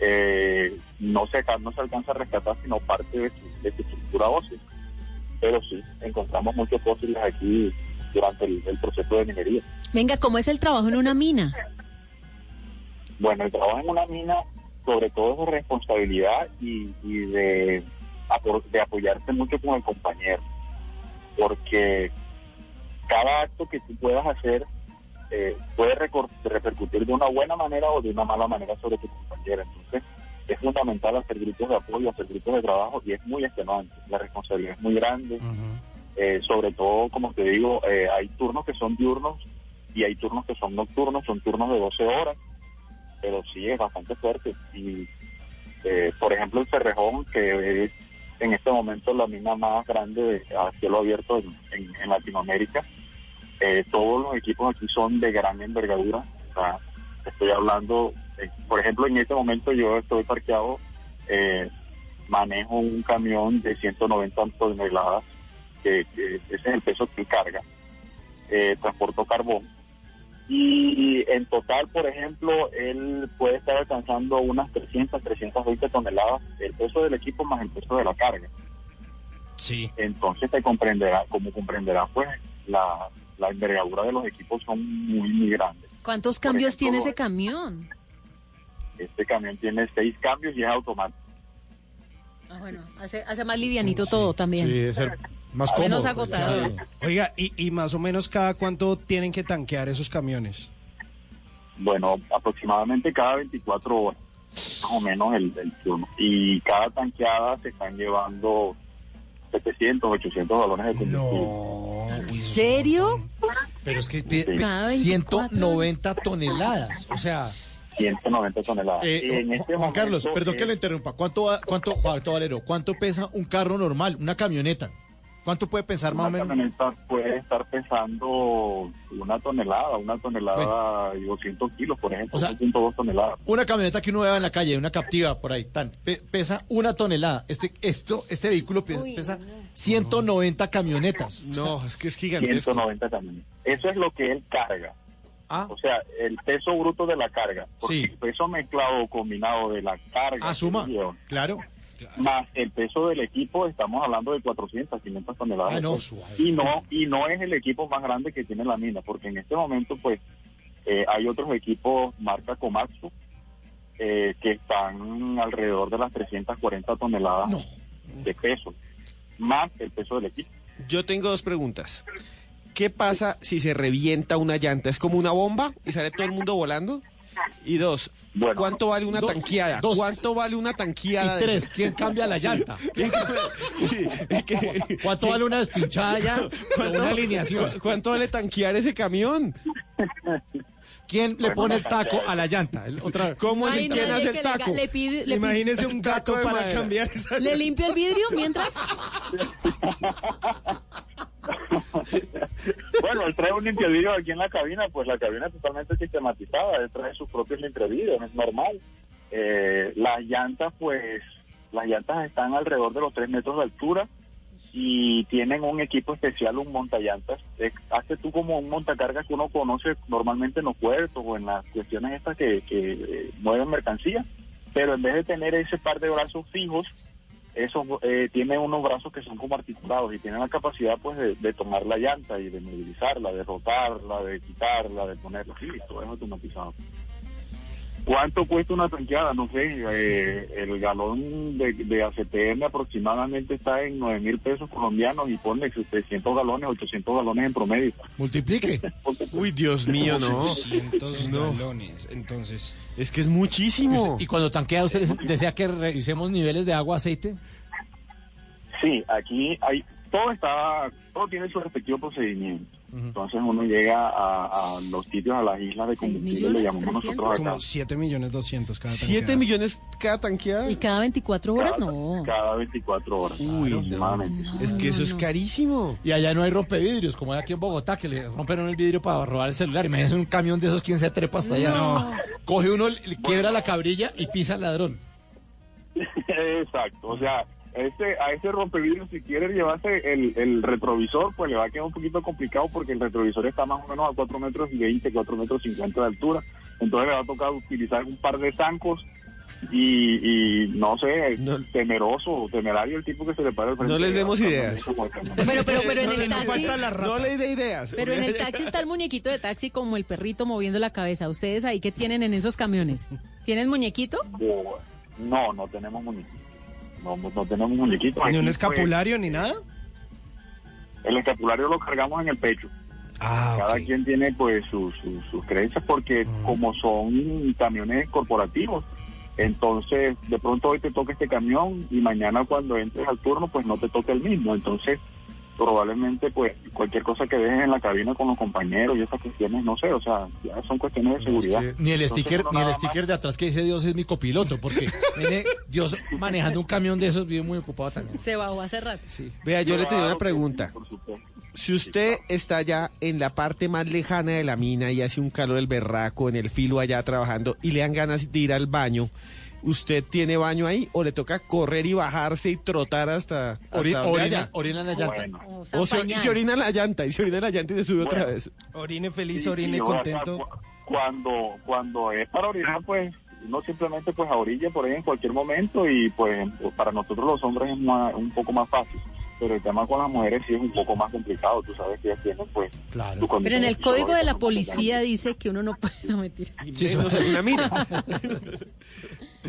eh, no, se, no se alcanza a rescatar sino parte de su, de su estructura ósea. Pero sí, encontramos muchos fósiles aquí durante el, el proceso de minería. Venga, ¿cómo es el trabajo en una mina? Bueno, el trabajo en una mina, sobre todo es de responsabilidad y, y de, apo- de apoyarse mucho con el compañero, porque cada acto que tú puedas hacer eh, puede repercutir de una buena manera o de una mala manera sobre tu compañero. Entonces, es fundamental hacer grupos de apoyo, hacer grupos de trabajo y es muy extenuante. La responsabilidad es muy grande. Eh, sobre todo, como te digo, eh, hay turnos que son diurnos y hay turnos que son nocturnos, son turnos de 12 horas, pero sí es bastante fuerte y Eh, por ejemplo, el Cerrejón, que es en este momento la mina más grande de- a cielo abierto en, en- Latinoamérica. Todos los equipos aquí son de gran envergadura. O sea, estoy hablando, por ejemplo, en este momento yo estoy parqueado, manejo un camión de 190 toneladas, que, que ese es el peso que carga. Eh, transporto carbón. Y en total, por ejemplo, él puede estar alcanzando unas 300, 320 toneladas, el peso del equipo más el peso de la carga. Sí. Entonces te comprenderá, como comprenderá, pues la, la envergadura de los equipos son muy, muy grandes. ¿Cuántos cambios tiene ese camión? Este camión tiene seis cambios y es automático. Ah, bueno, hace, hace más livianito todo también. Sí, debe ser más cómodo. Menos agotador. Oiga, y, y más o menos cada cuánto tienen que tanquear esos camiones. Bueno, aproximadamente cada 24 horas, más o menos el, el turno. Y cada tanqueada se están llevando 700, 800 galones de combustible. ¿En serio? Pero es que 24. 190 toneladas. O sea, 190 toneladas. eh, en este Juan Carlos, perdón que lo interrumpa. ¿Cuánto, cuánto, Juan Valero, cuánto pesa un carro normal, una camioneta? ¿Cuánto puede pensar más o Una menos? camioneta puede estar pesando una tonelada, una tonelada y 200 kilos, por ejemplo, O sea, 2.2 toneladas. Una camioneta que uno vea en la calle, una captiva por ahí, tan, pe- pesa una tonelada. Este, esto, este vehículo pe- pesa 190 camionetas. No, es que es 190 camiones. Eso es lo que él carga. O sea, el peso bruto de la carga. Porque Ah. Sí. el peso mezclado o combinado de la carga. Ah, suma, lleva, claro. Más el peso del equipo, estamos hablando de 400, 500 toneladas. Ah, no, suave. y no y no es el equipo más grande que tiene la mina, porque en este momento, pues, eh, hay otros equipos marca Komatsu eh, que están alrededor de las 340 toneladas de peso, más el peso del equipo. Yo tengo dos preguntas. ¿Qué pasa si se revienta una llanta? ¿Es como una bomba y sale todo el mundo volando? Y dos, ¿cuánto vale una dos- tanqueada? dos. ¿Cuánto vale una tanqueada? Y de tres? ¿quién cambia la Sí. llanta? Sí, que- ¿Cuánto vale una despinchada ya? ¿Cuánto- Una alineación. cu- ¿Cuánto vale tanquear ese camión? ¿Quién le Bueno, pone el taco a la llanta? El- Otra vez. ¿Cómo Hay nadie que le, ga- le pide, le Imagínese un gato de para madera. cambiar esa... ¿Le limpia el vidrio mientras? Bueno, él trae un limpiavidrio aquí en la cabina, pues la cabina es totalmente sistematizada, él trae sus propios limpiavidrios, es normal. Eh, las llantas, pues, las llantas están alrededor de los 3 metros de altura y tienen un equipo especial, un montallantas. Eh, hace tú como un montacargas que uno conoce normalmente en los puertos o en las cuestiones estas que, que eh, mueven mercancía, pero en vez de tener ese par de brazos fijos, esos eh, tiene unos brazos que son como articulados y tienen la capacidad pues de, de tomar la llanta y de movilizarla, de rotarla, de quitarla, de ponerla, sí, todo es automatizado. ¿Cuánto cuesta una tanqueada? No sé, eh, el galón de, de ACTM aproximadamente está en 9 mil pesos colombianos y pone 700 galones, 800 galones en promedio. Multiplique. Uy, Dios mío, no. 800 No. galones. Entonces, Es que es muchísimo. Y cuando tanquea, ¿usted desea que revisemos niveles de agua, aceite? Sí, aquí hay todo está, todo tiene su respectivo procedimiento. Entonces uno llega a, a los sitios, a las islas de combustible, le llamamos nosotros acá. como 7 millones 200 cada ¿Siete tanqueada. millones cada tanqueada? ¿Y cada 24 horas? No. Cada 24 horas. Uy, no. Es que eso es carísimo. Y allá no hay rompevidrios, como hay aquí en Bogotá, que le rompen el vidrio para robar el celular. Imagínese un camión de esos, ¿quién se trepa hasta allá? No. Coge uno, le quiebra la cabrilla y pisa al ladrón. Exacto, o sea, este, a ese rompevidrio si quiere llevarse el, el retrovisor, pues le va a quedar un poquito complicado porque el retrovisor está más o menos a 4 metros y 20, 4 metros 50 de altura. Entonces le va a tocar utilizar un par de zancos y, y no sé, temeroso o temerario el tipo que se le para el frente. No les demos ideas. Bueno, pero, pero en No, el no taxi... No le dé ideas. Pero en el taxi está el muñequito de taxi como el perrito moviendo la cabeza. ¿Ustedes ahí qué tienen en esos camiones? ¿Tienen muñequito? No, no tenemos muñequito. No, no tenemos muñequito. Ni un Aquí, escapulario ni nada. pues, el escapulario lo cargamos en el pecho. Ah, Cada quien tiene pues sus, sus, sus creencias porque como son camiones corporativos, entonces de pronto hoy te toca este camión y mañana cuando entres al turno pues no te toca el mismo. Entonces probablemente pues cualquier cosa que dejes en la cabina con los compañeros y esas cuestiones, no sé, o sea, ya son cuestiones de seguridad. Ni el sticker, ni el sticker de atrás que dice Dios es mi copiloto, porque viene Dios manejando un camión de esos, vive muy ocupado también. Se bajó hace rato. Vea, yo le tenía una sí, pregunta. por supuesto. Si usted está ya en la parte más lejana de la mina y hace un calor del berraco en el filo allá trabajando y le dan ganas de ir al baño, ¿usted tiene baño ahí o le toca correr y bajarse y trotar hasta, hasta Ori- orina, haya? orina en la llanta. Bueno. O O se, y se orina en la llanta, y se orina en la llanta y se sube otra vez. Orine feliz, Sí, orine contento. cu- Cuando, cuando es para orinar, pues uno simplemente pues a orilla por ahí en cualquier momento y pues para nosotros los hombres es más- un poco más fácil. Pero el tema con las mujeres sí es un poco más complicado. Tú sabes que ellas tienen pues Claro. Pero en el código de la policía dice que uno no puede... No, mentira. Sí, eso es una mira.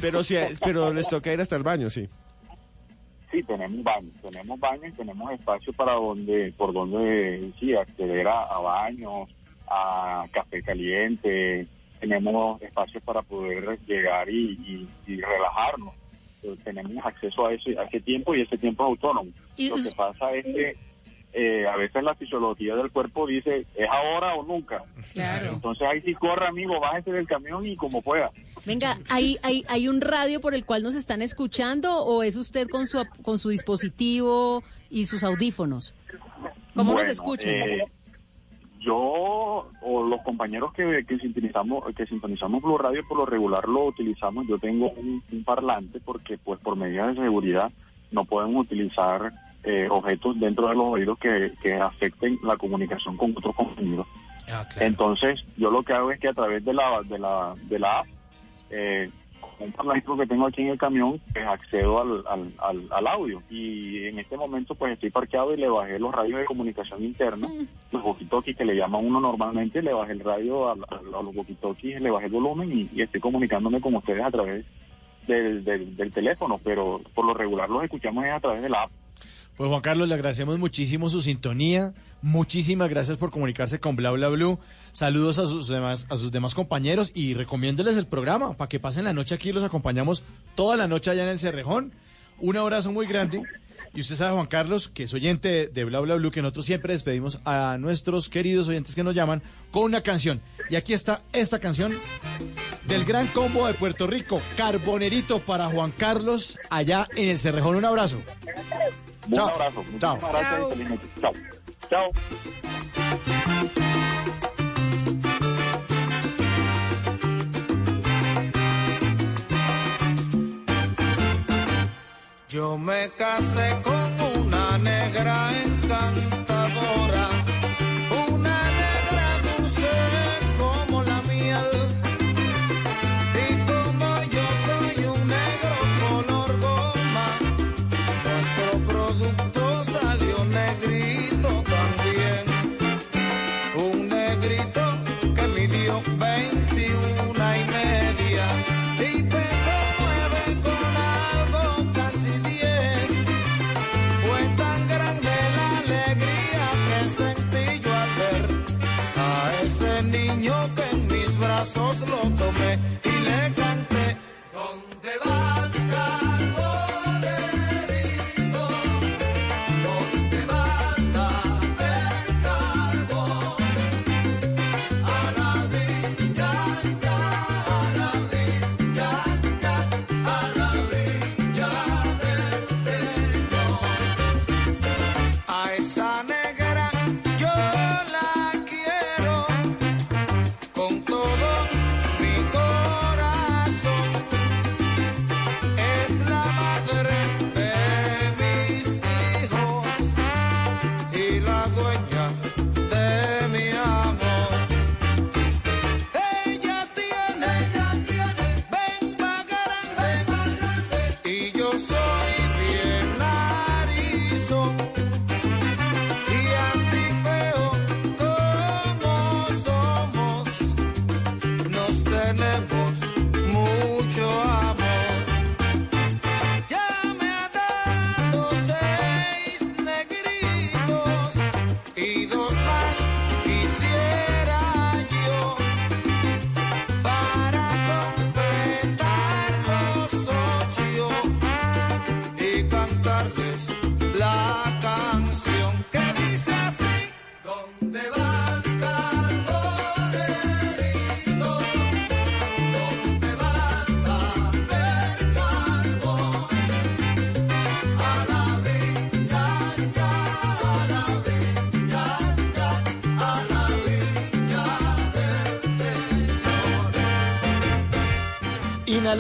Pero, si, pero les toca ir hasta el baño, sí. Sí, tenemos baño, tenemos baño y tenemos espacio para donde, por donde, sí, acceder a, a baños, a café caliente, tenemos espacios para poder llegar y, y- y relajarnos. Tenemos acceso a ese, a ese tiempo y ese tiempo es autónomo. Lo que pasa es que eh, a veces la fisiología del cuerpo dice, es ahora o nunca. Claro. Entonces ahí sí corre, amigo, bájese del camión y como pueda. Venga, ¿hay, hay, ¿hay un radio por el cual nos están escuchando o es usted con su, ap- con su dispositivo y sus audífonos? ¿Cómo nos Bueno, escuchan? eh, yo o los compañeros que, que sintonizamos que sintonizamos Blue Radio por lo regular lo utilizamos. Yo tengo un, un parlante porque pues por medidas de seguridad no podemos utilizar eh, objetos dentro de los oídos que, que afecten la comunicación con otros compañeros. Ah, Entonces yo lo que hago es que a través de la de la de la app eh, con un parlantito que tengo aquí en el camión, pues accedo al, al, al, al audio. Y en este momento pues estoy parqueado y le bajé los radios de comunicación interna, los walkie-talkies que le llama uno normalmente, le bajé el radio al- al- a, los walkie-talkies, le bajé el volumen y, y estoy comunicándome con ustedes a través del, del, del teléfono, pero por lo regular los escuchamos es a través de la app. Pues Juan Carlos, le agradecemos muchísimo su sintonía. Muchísimas gracias por comunicarse con Bla Bla Blue. Saludos a sus demás, a sus demás compañeros y recomiéndeles el programa para que pasen la noche aquí. Los acompañamos toda la noche allá en el Cerrejón. Un abrazo muy grande. Y usted sabe, Juan Carlos, que es oyente de Bla Bla Blue, que nosotros siempre despedimos a nuestros queridos oyentes que nos llaman con una canción. Y aquí está esta canción del gran combo de Puerto Rico, Carbonerito para Juan Carlos allá en el Cerrejón. Un abrazo. Un Chao. abrazo. Chao. Noche. Chao. Chao. Yo me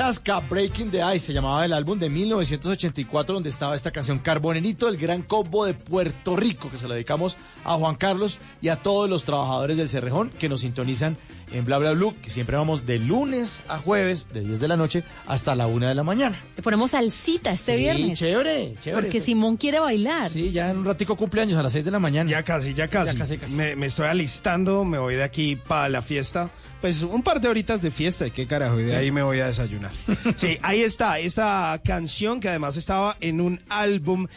Alaska, Breaking the Ice se llamaba el álbum de 1984 donde estaba esta canción Carbonerito, el gran combo de Puerto Rico, que se lo dedicamos a Juan Carlos y a todos los trabajadores del Cerrejón que nos sintonizan en Bla Bla Blue, que siempre vamos de lunes a jueves, de 10 de la noche hasta la 1 de la mañana. Te ponemos salsita este Sí, viernes. chévere, chévere. Porque Simón quiere bailar. Sí, ya en un ratico cumpleaños a las 6 de la mañana. Ya casi, ya casi. Ya casi, casi. Me, me estoy alistando, me voy de aquí para la fiesta. Pues un par de horitas de fiesta, ¿y qué carajo? Y de Sí. ahí me voy a desayunar. Sí, ahí está, esta canción que además estaba en un álbum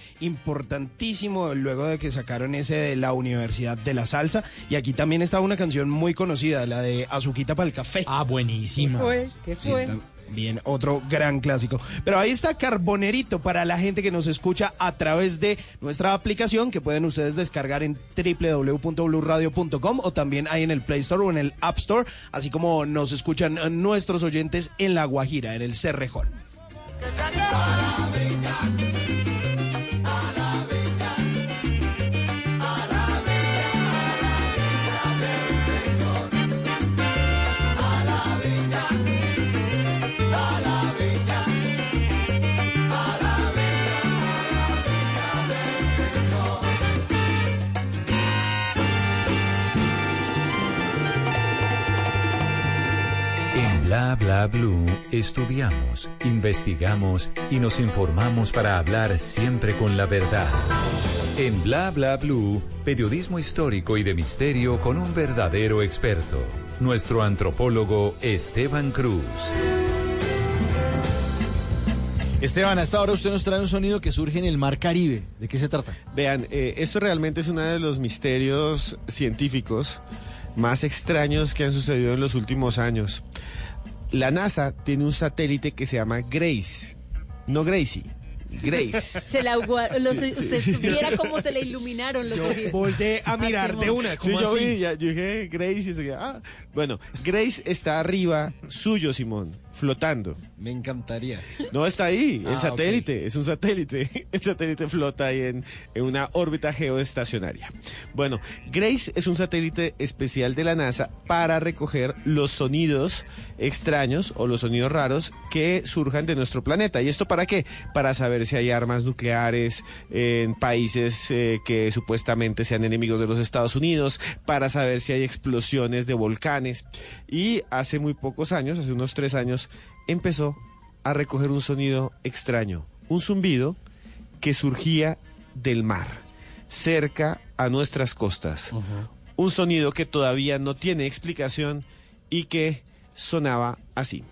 importantísimo luego de que sacaron ese de la Universidad de la Salsa. Y aquí también está una canción muy conocida, la de Azuquita para el Café. Ah, buenísima. fue? ¿Qué fue? Bien, otro gran clásico. Pero ahí está Carbonerito para la gente que nos escucha a través de nuestra aplicación que pueden ustedes descargar en www.bluradio.com o también hay en el Play Store o en el App Store, así como nos escuchan eh, nuestros oyentes en La Guajira, en el Cerrejón. En Bla Bla Blue estudiamos, investigamos y nos informamos para hablar siempre con la verdad. En Bla Bla Blue, periodismo histórico y de misterio con un verdadero experto, nuestro antropólogo Esteban Cruz. Esteban, a esta hora usted nos trae un sonido que surge en el mar Caribe. ¿De qué se trata? Vean, eh, esto realmente es uno de los misterios científicos más extraños que han sucedido en los últimos años. La NASA tiene un satélite que se llama Grace, no Gracie, Grace. Se la gua- los- Sí, sí, usted sí. supiera cómo se le iluminaron los Yo ojitos. volteé a mirar de una, Sí, como yo así. vi, ya- yo dije Grace y se ah. Bueno, Grace está arriba suyo, Simón, flotando. Me encantaría. No está ahí, el Ah, satélite, es un satélite. El satélite flota ahí en, en una órbita geoestacionaria. Bueno, Grace es un satélite especial de la NASA para recoger los sonidos extraños o los sonidos raros que surjan de nuestro planeta. ¿Y esto para qué? Para saber si hay armas nucleares en países eh, que supuestamente sean enemigos de los Estados Unidos, para saber si hay explosiones de volcanes. Y hace muy pocos años, hace unos tres años, empezó a recoger un sonido extraño, un zumbido que surgía del mar, cerca a nuestras costas. Un sonido que todavía no tiene explicación y que sonaba así.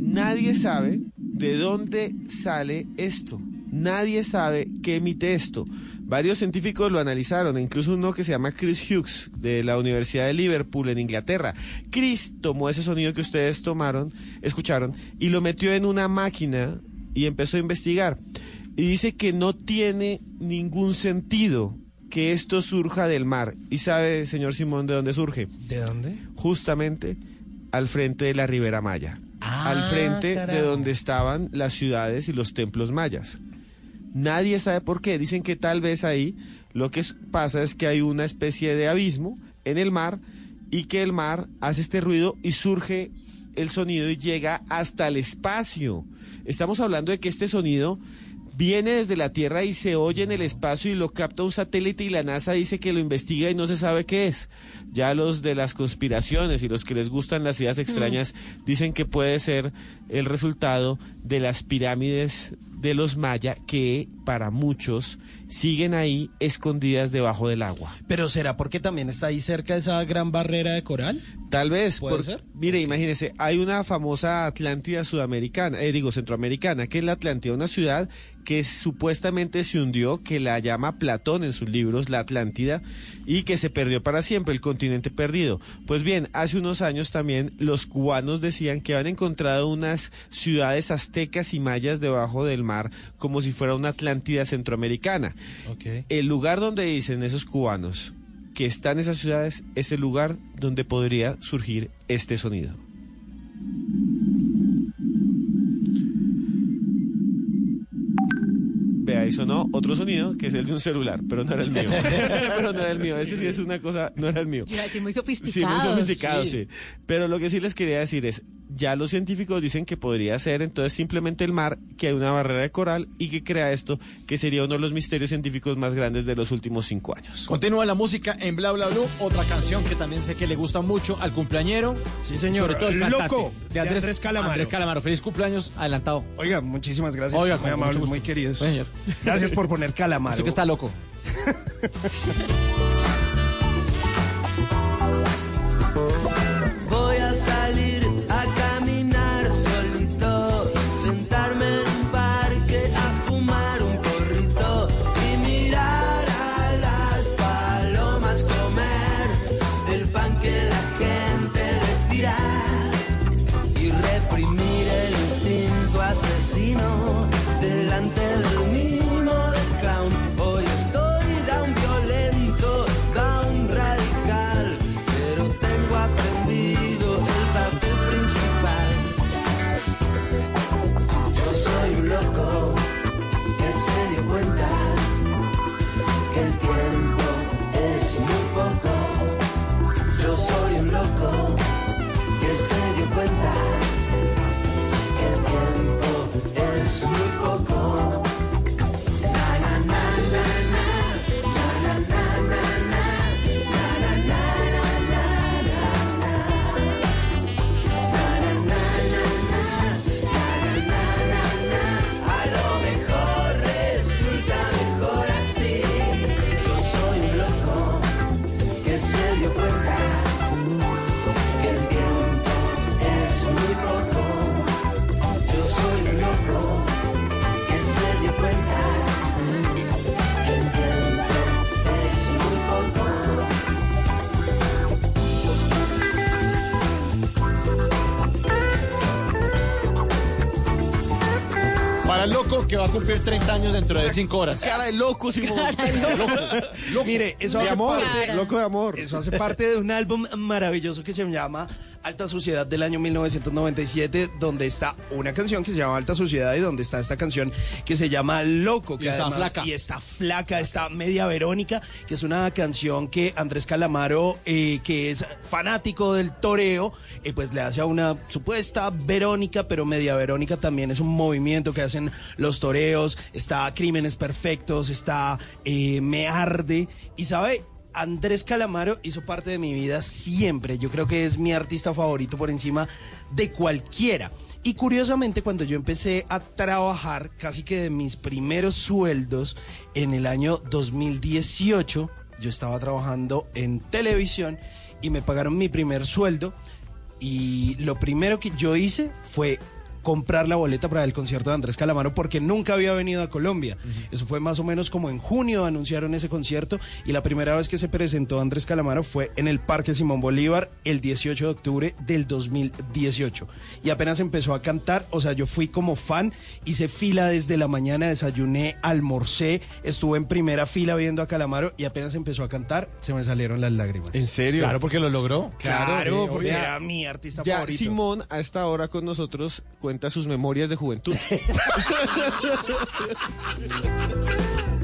Nadie sabe de dónde sale esto. Nadie sabe qué emite esto. Varios científicos lo analizaron, incluso uno que se llama Chris Hughes de la Universidad de Liverpool en Inglaterra. Chris tomó ese sonido que ustedes tomaron, escucharon, y lo metió en una máquina y empezó a investigar. Y dice que no tiene ningún sentido que esto surja del mar. ¿Y sabe, señor Simón, de dónde surge? ¿De dónde? Justamente al frente de la Ribera Maya. Ah, al frente de donde estaban las ciudades y los templos mayas. Nadie sabe por qué. Dicen que tal vez ahí lo que pasa es que hay una especie de abismo en el mar y que el mar hace este ruido y surge el sonido y llega hasta el espacio. Estamos hablando de que este sonido viene desde la Tierra y se oye en el espacio y lo capta un satélite y la NASA dice que lo investiga y no se sabe qué es. Ya los de las conspiraciones y los que les gustan las ideas extrañas dicen que puede ser el resultado de las pirámides de los maya que para muchos siguen ahí escondidas debajo del agua. Pero ¿será porque también está ahí cerca esa gran barrera de coral? Tal vez. ¿Puede por- ser? Mire, imagínese, hay una famosa Atlántida sudamericana, eh, digo centroamericana, que es la Atlántida, una ciudad que supuestamente se hundió, que la llama Platón en sus libros, la Atlántida, y que se perdió para siempre, el continente perdido. Pues bien, hace unos años también los cubanos decían que habían encontrado unas ciudades aztecas y mayas debajo del mar, como si fuera una Atlántida centroamericana. El lugar donde dicen esos cubanos que están esas ciudades es el lugar donde podría surgir este sonido. Vea, sonó otro sonido que es el de un celular, pero no era el mío. pero no era el mío. Ese sí es una cosa, no era el mío. Decir muy Sí, sofisticados. muy sofisticado, sí. Pero lo que sí les quería decir es, ya los científicos dicen que podría ser entonces simplemente el mar, que hay una barrera de coral y que crea esto, que sería uno de los misterios científicos más grandes de los últimos cinco años. Continúa la música en Bla Bla Blue, otra canción que también sé que le gusta mucho al cumpleañero. Sí, señor. Sobre todo el Loco, cantante, de Andrés Calamaro. Andrés Calamaro, feliz cumpleaños adelantado. Oiga, muchísimas gracias. Oiga, muy amables, muy queridos. Señor. Gracias por poner calamaro. Usted que está loco. que va a cumplir 30 años dentro de 5 horas. Cara de loco, Simón. Mire, eso De hace amor, parte, loco de amor. Eso hace parte de un álbum maravilloso que se llama Alta Sociedad del año 1997, donde está una canción que se llama Alta Sociedad y donde está esta canción que se llama Loco. Que Y está flaca. Y está flaca, está media Verónica, que es una canción que Andrés Calamaro, eh, que es fanático del toreo, eh, pues le hace a una supuesta Verónica, pero media Verónica también es un movimiento que hacen los toreos, está Crímenes Perfectos, está eh, Me Arde, y sabe, Andrés Calamaro hizo parte de mi vida siempre. Yo creo que es mi artista favorito por encima de cualquiera. Y curiosamente, cuando yo empecé a trabajar, casi que de mis primeros sueldos, en el año 2018, yo estaba trabajando en televisión y me pagaron mi primer sueldo. Y lo primero que yo hice fue comprar la boleta para el concierto de Andrés Calamaro porque nunca había venido a Colombia. Eso fue más o menos como en junio anunciaron ese concierto y la primera vez que se presentó Andrés Calamaro fue en el Parque Simón Bolívar el 18 de octubre del 2018. Y apenas empezó a cantar, o sea, yo fui como fan, hice fila desde la mañana, desayuné, almorcé, estuve en primera fila viendo a Calamaro y apenas empezó a cantar, se me salieron las lágrimas. ¿En serio? Claro, porque lo logró. Claro, porque era mi artista Ya favorito. Simón a esta hora con nosotros sus memorias de juventud.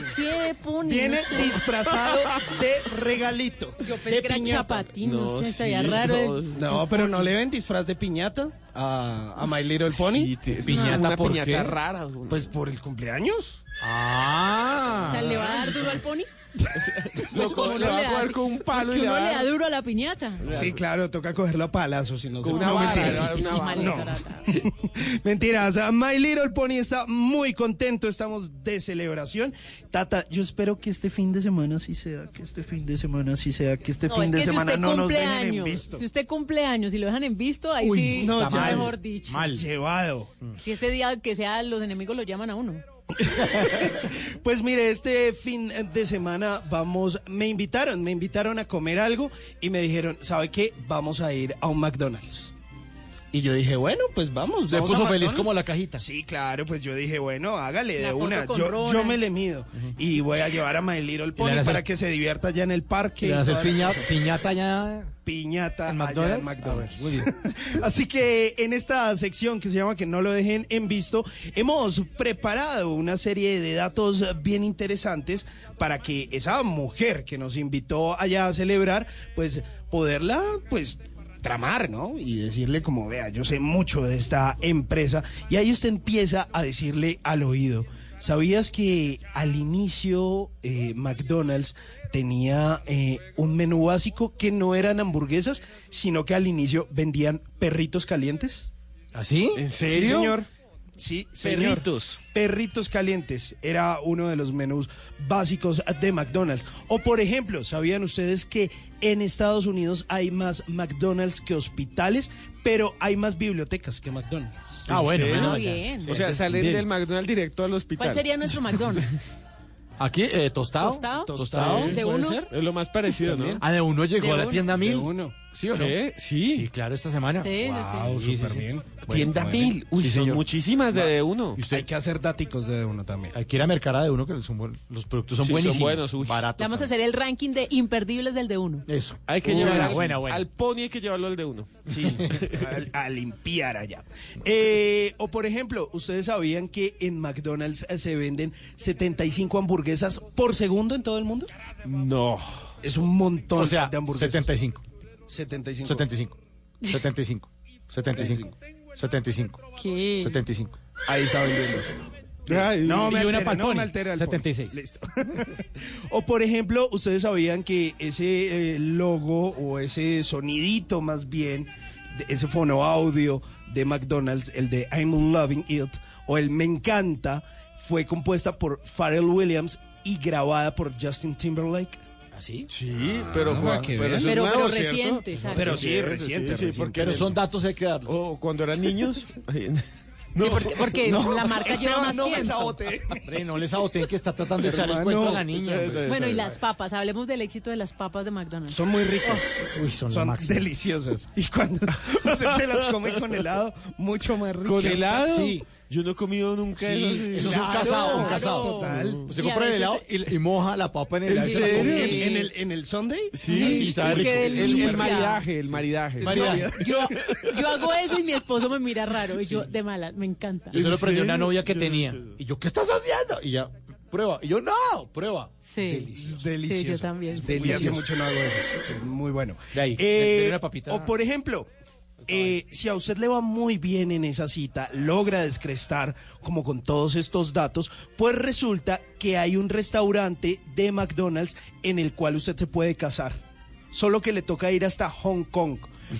Disfrazó. ¿Qué pone? Viene No sé. disfrazado de regalito. Yo pensé de que era piñata. chapatín, no, No, sé, sí, raro. No, pero no le ven disfraz de piñata a, a My Little Pony. Sí, te- es Piñata, una ¿por piñata qué? rara. Pues por el cumpleaños. Ah. O sea, ¿le va a dar duro al pony? Lo co- Uno le va a coger con un palo y le uno va a le da dar- duro a la piñata. Sí, claro, toca cogerlo a palazos, si no Con se- una no, vara, mentiras. una vara. No. Mentiras, My Little Pony está muy contento, estamos de celebración. Tata, yo espero que este fin de semana sí sea, que este fin de semana sí sea, que este No, fin es de que si semana usted no nos cumple dejen en años, visto. si usted cumple años y lo dejan en visto, ahí Uy, sí, no, está ya. mejor dicho. Mal. Llevado. Si ese día que sea los enemigos lo llaman a uno. Pues mire, este fin de semana vamos, me invitaron, me invitaron a comer algo y me dijeron, ¿sabe qué? Vamos a ir a un McDonald's. Y yo dije, bueno, pues vamos. Se vamos puso a feliz como la cajita. Sí, claro, pues yo dije, bueno, hágale La de una. Yo, me le mido y voy a llevar a My Little Pony hacer- para que se divierta allá en el parque. ¿Le van a y hacer piña- piñata ya Piñata en McDonald's? en McDonald's. Ah, muy bien. Así que en esta sección que se llama Que no lo dejen en visto, hemos preparado una serie de datos bien interesantes para que esa mujer que nos invitó allá a celebrar, pues poderla, pues tramar, ¿no? Y decirle como, vea, yo sé mucho de esta empresa. Y ahí usted empieza a decirle al oído, ¿sabías que al inicio eh, McDonald's tenía eh, un menú básico que no eran hamburguesas, sino que al inicio vendían perritos calientes? ¿Así? ¿En Sí, serio? señor. Sí, señor. Perritos. Perritos calientes era uno de los menús básicos de McDonald's. O por ejemplo, ¿sabían ustedes que en Estados Unidos hay más McDonald's que hospitales, pero hay más bibliotecas que McDonald's? Ah, bueno, bueno, Ah, bien. O sea, salen Bien. del McDonald's directo al hospital. ¿Cuál sería nuestro McDonald's? Aquí, eh, tostado. ¿Tostado? Tostado. ¿De ¿puede uno? ser? Es lo más parecido, ¿no? Ah, de uno llegó De a la uno. tienda De mil. uno. ¿Sí o no? Sí. Sí, claro, esta semana. Sí, sí, Wow, Sí, sí, súper sí. bien. Tienda Bueno, mil. Uy, Sí, son señor. muchísimas de, de uno. Y usted Hay que hacer dáticos de uno también. hay que ir a Mercada de uno, que son buen- los productos son Sí, son buenísimos. buenos, uy. Baratos. Vamos a hacer el ranking de imperdibles del de uno. Eso. Hay que Uy, llevar buena, al, buena, buena. al pony hay que llevarlo al de uno. Sí, a, a limpiar allá. Eh, o por ejemplo, ¿ustedes sabían que en McDonald's eh, se venden 75 hamburguesas por segundo en todo el mundo? No. Es un montón O sea, de hamburguesas. 75. 75. 75. 75. 75. 75. ¿Qué? 75. Ahí está vendiendo. Ay, no, y me altera, no me altera el pony. 76. Listo. o por ejemplo, ¿ustedes sabían que ese eh, logo o ese sonidito más bien, de ese fono audio de McDonald's, el de I'm Loving It o el Me Encanta, fue compuesta por Pharrell Williams y grabada por Justin Timberlake? ¿Así? Sí, pero, Ah, Juan, que pero vean. eso es Pero, nuevo, pero ¿cierto? reciente, exacto. Pero sí, reciente, sí, reciente. porque Pero son datos hay que darlos. o cuando eran niños. Sí, porque, porque la marca lleva más no me tiempo. sabote. Hombre, no les saboteen que está tratando de echar el cuento a la niña. hombre. Bueno, y las papas. Hablemos del éxito de las papas de McDonald's. Son muy ricas. Uy, son, Son deliciosas. Y cuando usted se las come con helado, mucho más ricas. ¿Con helado? Sí. Yo no he comido nunca Sí, eso. eso es un Claro, casado, un casado. Total. Usted Y a compra el helado y, y moja la papa en el ¿En Sí. el, ¿En el Sunday? Sí, sí, sabe qué rico. El, maridaje, el maridaje. Yo, yo hago eso y mi esposo me mira raro. Y yo, de mala, me encanta. yo se lo prendí a una novia que tenía. Y yo, ¿qué estás haciendo? Y ya, prueba. Y yo, no, prueba. Sí. Delicioso. Sí, yo también. sí. Uy, hace mucho no hago eso. Muy bueno. De ahí, Eh, de una papita. O por ejemplo, eh, si a usted le va muy bien en esa cita, logra descrestar como con todos estos datos, pues resulta que hay un restaurante de McDonald's en el cual usted se puede casar. Solo que le toca ir hasta Hong Kong.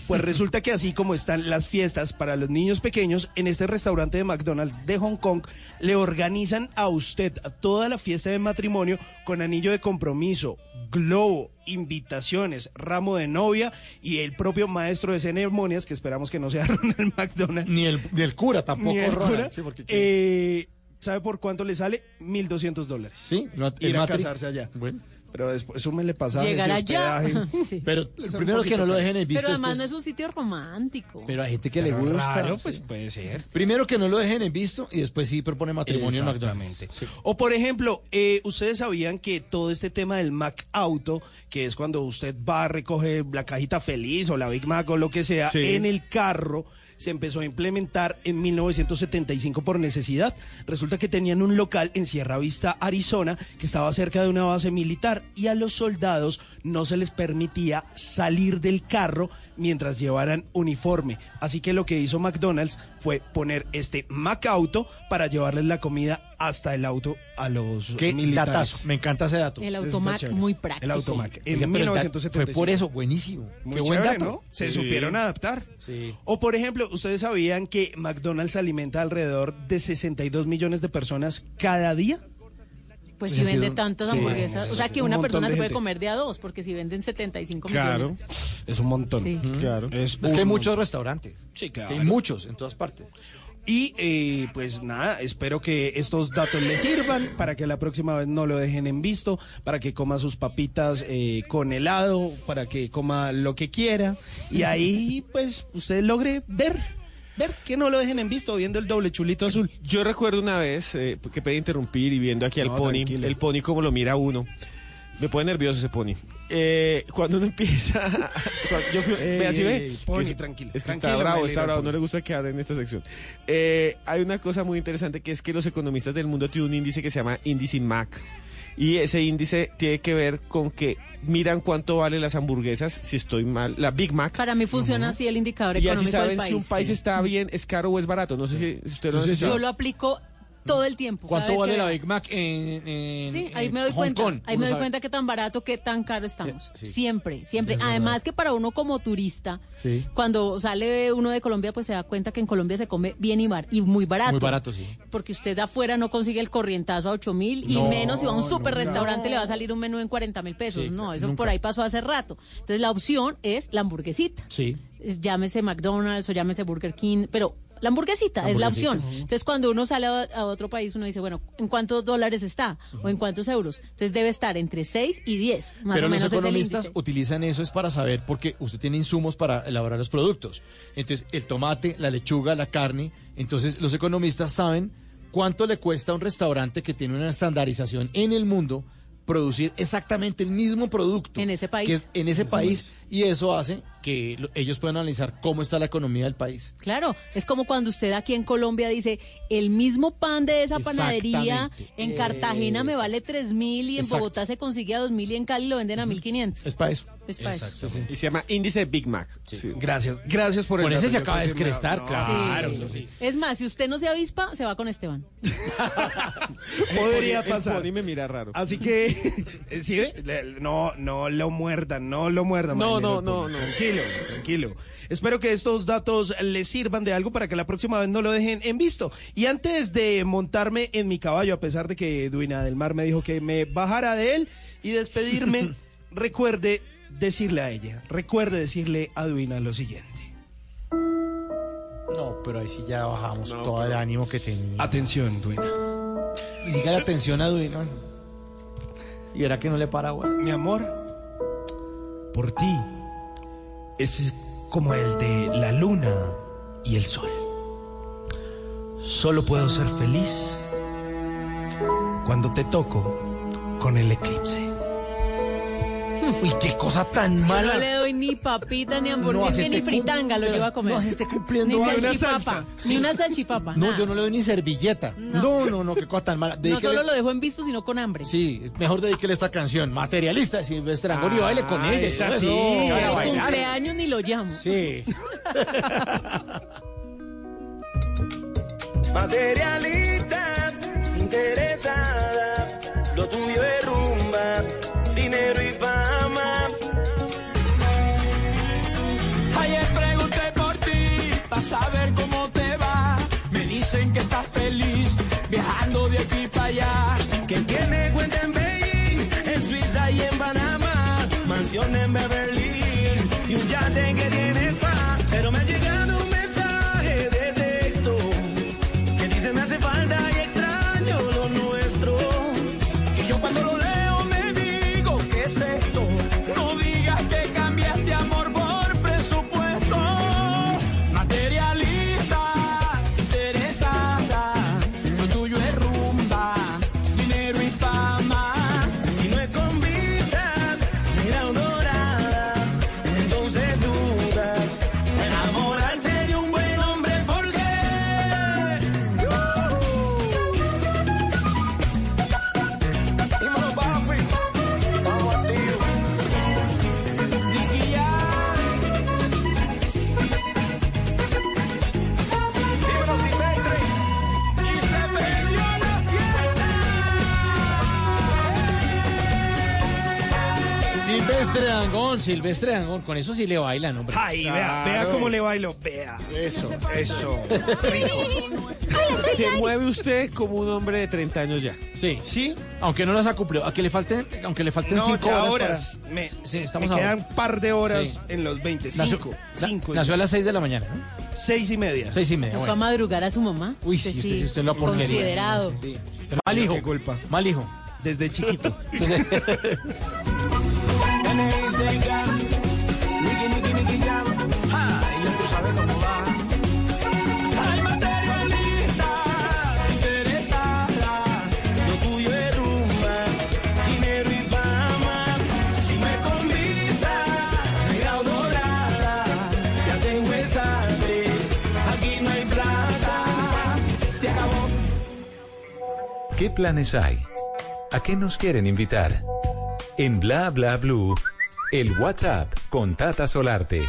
Pues resulta que así como están las fiestas para los niños pequeños, en este restaurante de McDonald's de Hong Kong le organizan a usted toda la fiesta de matrimonio con anillo de compromiso, globo, invitaciones, ramo de novia y el propio maestro de ceremonias, que esperamos que no sea Ronald McDonald. Ni el, ni el cura tampoco, ni el Ronald. cura. Sí, porque Eh, ¿Sabe por cuánto le sale? 1.200 dólares. Sí, el Ir a casarse allá. Bueno. Pero después eso me le pasa Llegar allá. Sí. Pero primero que no lo dejen en visto. Pero además no después- es un sitio romántico. Pero hay gente que le gusta. sí. pues puede ser. Primero que no lo dejen en visto y después sí propone matrimonio en McDonald's. O por ejemplo, eh, ustedes sabían que todo este tema del Mac Auto, que es cuando usted va a recoger la cajita feliz o la Big Mac o lo que sea, Sí. en el carro se empezó a implementar en 1975 por necesidad. Resulta que tenían un local en Sierra Vista, Arizona, que estaba cerca de una base militar y a los soldados no se les permitía salir del carro mientras llevaran uniforme. Así que lo que hizo McDonald's fue poner este Macauto para llevarles la comida hasta el auto a los Qué militares. datazo, me encanta ese dato. El automac muy práctico. El automac. En pero el da- 1975. Fue por eso, buenísimo. Muy Qué buen chévere, dato. ¿no? Se Sí. supieron adaptar. Sí. O por ejemplo, ustedes sabían que McDonald's alimenta alrededor de 62 millones de personas cada día. Pues si vende 62. tantas Sí, hamburguesas, o sea que un una persona se puede gente. comer de a dos, porque si venden 75 Claro. millones. Es un montón. Sí. Claro. Es que hay muchos restaurantes. Sí, claro. Hay muchos en todas partes. Y eh, pues nada, espero que estos datos les sirvan para que la próxima vez no lo dejen en visto, para que coma sus papitas eh, con helado, para que coma lo que quiera. Y ahí pues usted logre ver, ver que no lo dejen en visto viendo el doble chulito azul. Yo recuerdo una vez eh, que pedí interrumpir y viendo aquí al No, pony, tranquilo. el pony como lo mira uno. Me pone nervioso ese pony. Eh, cuando uno empieza. cuando yo Ey, ve, así ve. ey, pony, Es- tranquilo, Es que tranquilo, está bravo, está bravo. No le gusta quedar en esta sección. Eh, hay una cosa muy interesante que es que los economistas del mundo tienen un índice que se llama índice MAC. Y ese índice tiene que ver con que miran cuánto valen las hamburguesas, si estoy mal, la Big Mac. Para mí funciona así el indicador Y así económico del saben país. si un país está bien, es caro o es barato. No sé si usted lo Sí, sí, sí. Yo lo aplico todo el tiempo. ¿Cuánto vale que la. Big Mac en, en- Sí, en ahí me doy Hong cuenta. Kong? Ahí me doy sabe. cuenta qué tan barato, qué tan caro estamos. sí. Siempre, siempre. Es Además verdad. que para uno como turista, Sí. cuando sale uno de Colombia, pues se da cuenta que en Colombia se come bien y, bar- y muy barato. Muy barato, sí. Porque usted de afuera no consigue el corrientazo a 8 mil y No, menos si va a un super restaurante le va a salir un menú en 40 mil pesos. No, eso nunca. por ahí pasó hace rato. Entonces la opción es la hamburguesita. Sí. Es- llámese McDonald's o llámese Burger King, pero la hamburguesita, La es la opción. Entonces, cuando uno sale a, a otro país, uno dice, bueno, ¿en cuántos dólares está? ¿O en cuántos euros? Entonces, debe estar entre 6 y 10, más Pero o menos los es el economistas utilizan eso es para saber porque usted tiene insumos para elaborar los productos. Entonces, el tomate, la lechuga, la carne. Entonces, los economistas saben cuánto le cuesta a un restaurante que tiene una estandarización en el mundo producir exactamente el mismo producto En ese país. que es en ese país y eso hace que lo- ellos puedan analizar cómo está la economía del país. Claro, es como cuando usted aquí en Colombia dice, el mismo pan de esa panadería en Cartagena me vale 3 mil y en Exacto. Bogotá se consigue a 2 mil y en Cali lo venden a 1500. Es para eso. Es para eso. Y se llama índice Big Mac. Sí. Gracias, gracias por el Con ese se acaba de descrestar, no, claro. Sí. eso sí. Es más, si usted no se avispa, se va con Esteban. Podría pasar. pony me mira raro. Así que, ¿sí No, no lo muerdan, no lo muerdan. No, no, no, pony. no. Tranquilo, tranquilo. Espero que estos datos les sirvan de algo para que la próxima vez no lo dejen en visto. Y antes de montarme en mi caballo, a pesar de que Duina del Mar me dijo que me bajara de él y despedirme, recuerde decirle a ella, recuerde decirle a Duina lo siguiente. No, pero ahí sí ya bajamos No, todo el ánimo que tenía. Atención, Duina. Diga la atención a Duino. Y verá que no le para, güey. Mi amor, por ti es como el de la luna y el sol. Solo puedo ser feliz cuando te toco con el eclipse. Uy, qué cosa tan Yo mala. no le doy ni papita, ni No, hamburguesa, así ni fritanga lo lleva a comer. no, así esté cumpliendo Ni salchipapa, salsa. ni Sí. una salchipapa. No, nada. yo no le doy ni servilleta. No. No, no, no, qué cosa tan mala. No Dedíquele- solo lo dejo en visto, sino con hambre. Sí, es mejor dedíquele esta canción. Materialista de Silvestre Angol y baile con ella. sí. Es bailar. cumpleaños ni lo llamo. Sí. Materialista, interesada, lo tuyo es rumba, saber cómo te va. Me dicen que estás feliz, viajando de aquí para allá. Que tiene cuenta en Beijing, en Suiza y en Panamá, mansión en Beverly Hills y un yate que tiene Silvestre Dangón, con eso sí le bailan, hombre. Ay, vea, vea cómo le bailo. Vea. Eso, eso. Se mueve usted como un hombre de 30 años ya. Sí. ¿Sí? Aunque no las ha cumplido, aunque le falten, aunque le falten No, cinco ya horas. horas. para- Me, sí, estamos me quedan par de horas Sí. en los 20. Nació, Cinco. na- Cinco. nació a las 6 de la mañana, ¿no? Seis y media. Seis y media. Eso a bueno. madrugar a su mamá. Uy, sí, usted, sí, usted lo porquería. Considerado. Sí. Mal hijo. Qué culpa. Mal hijo. Desde chiquito. ¿Qué planes hay? ¿A qué nos quieren invitar? En Bla Bla Blue, el WhatsApp con Tata Solarte.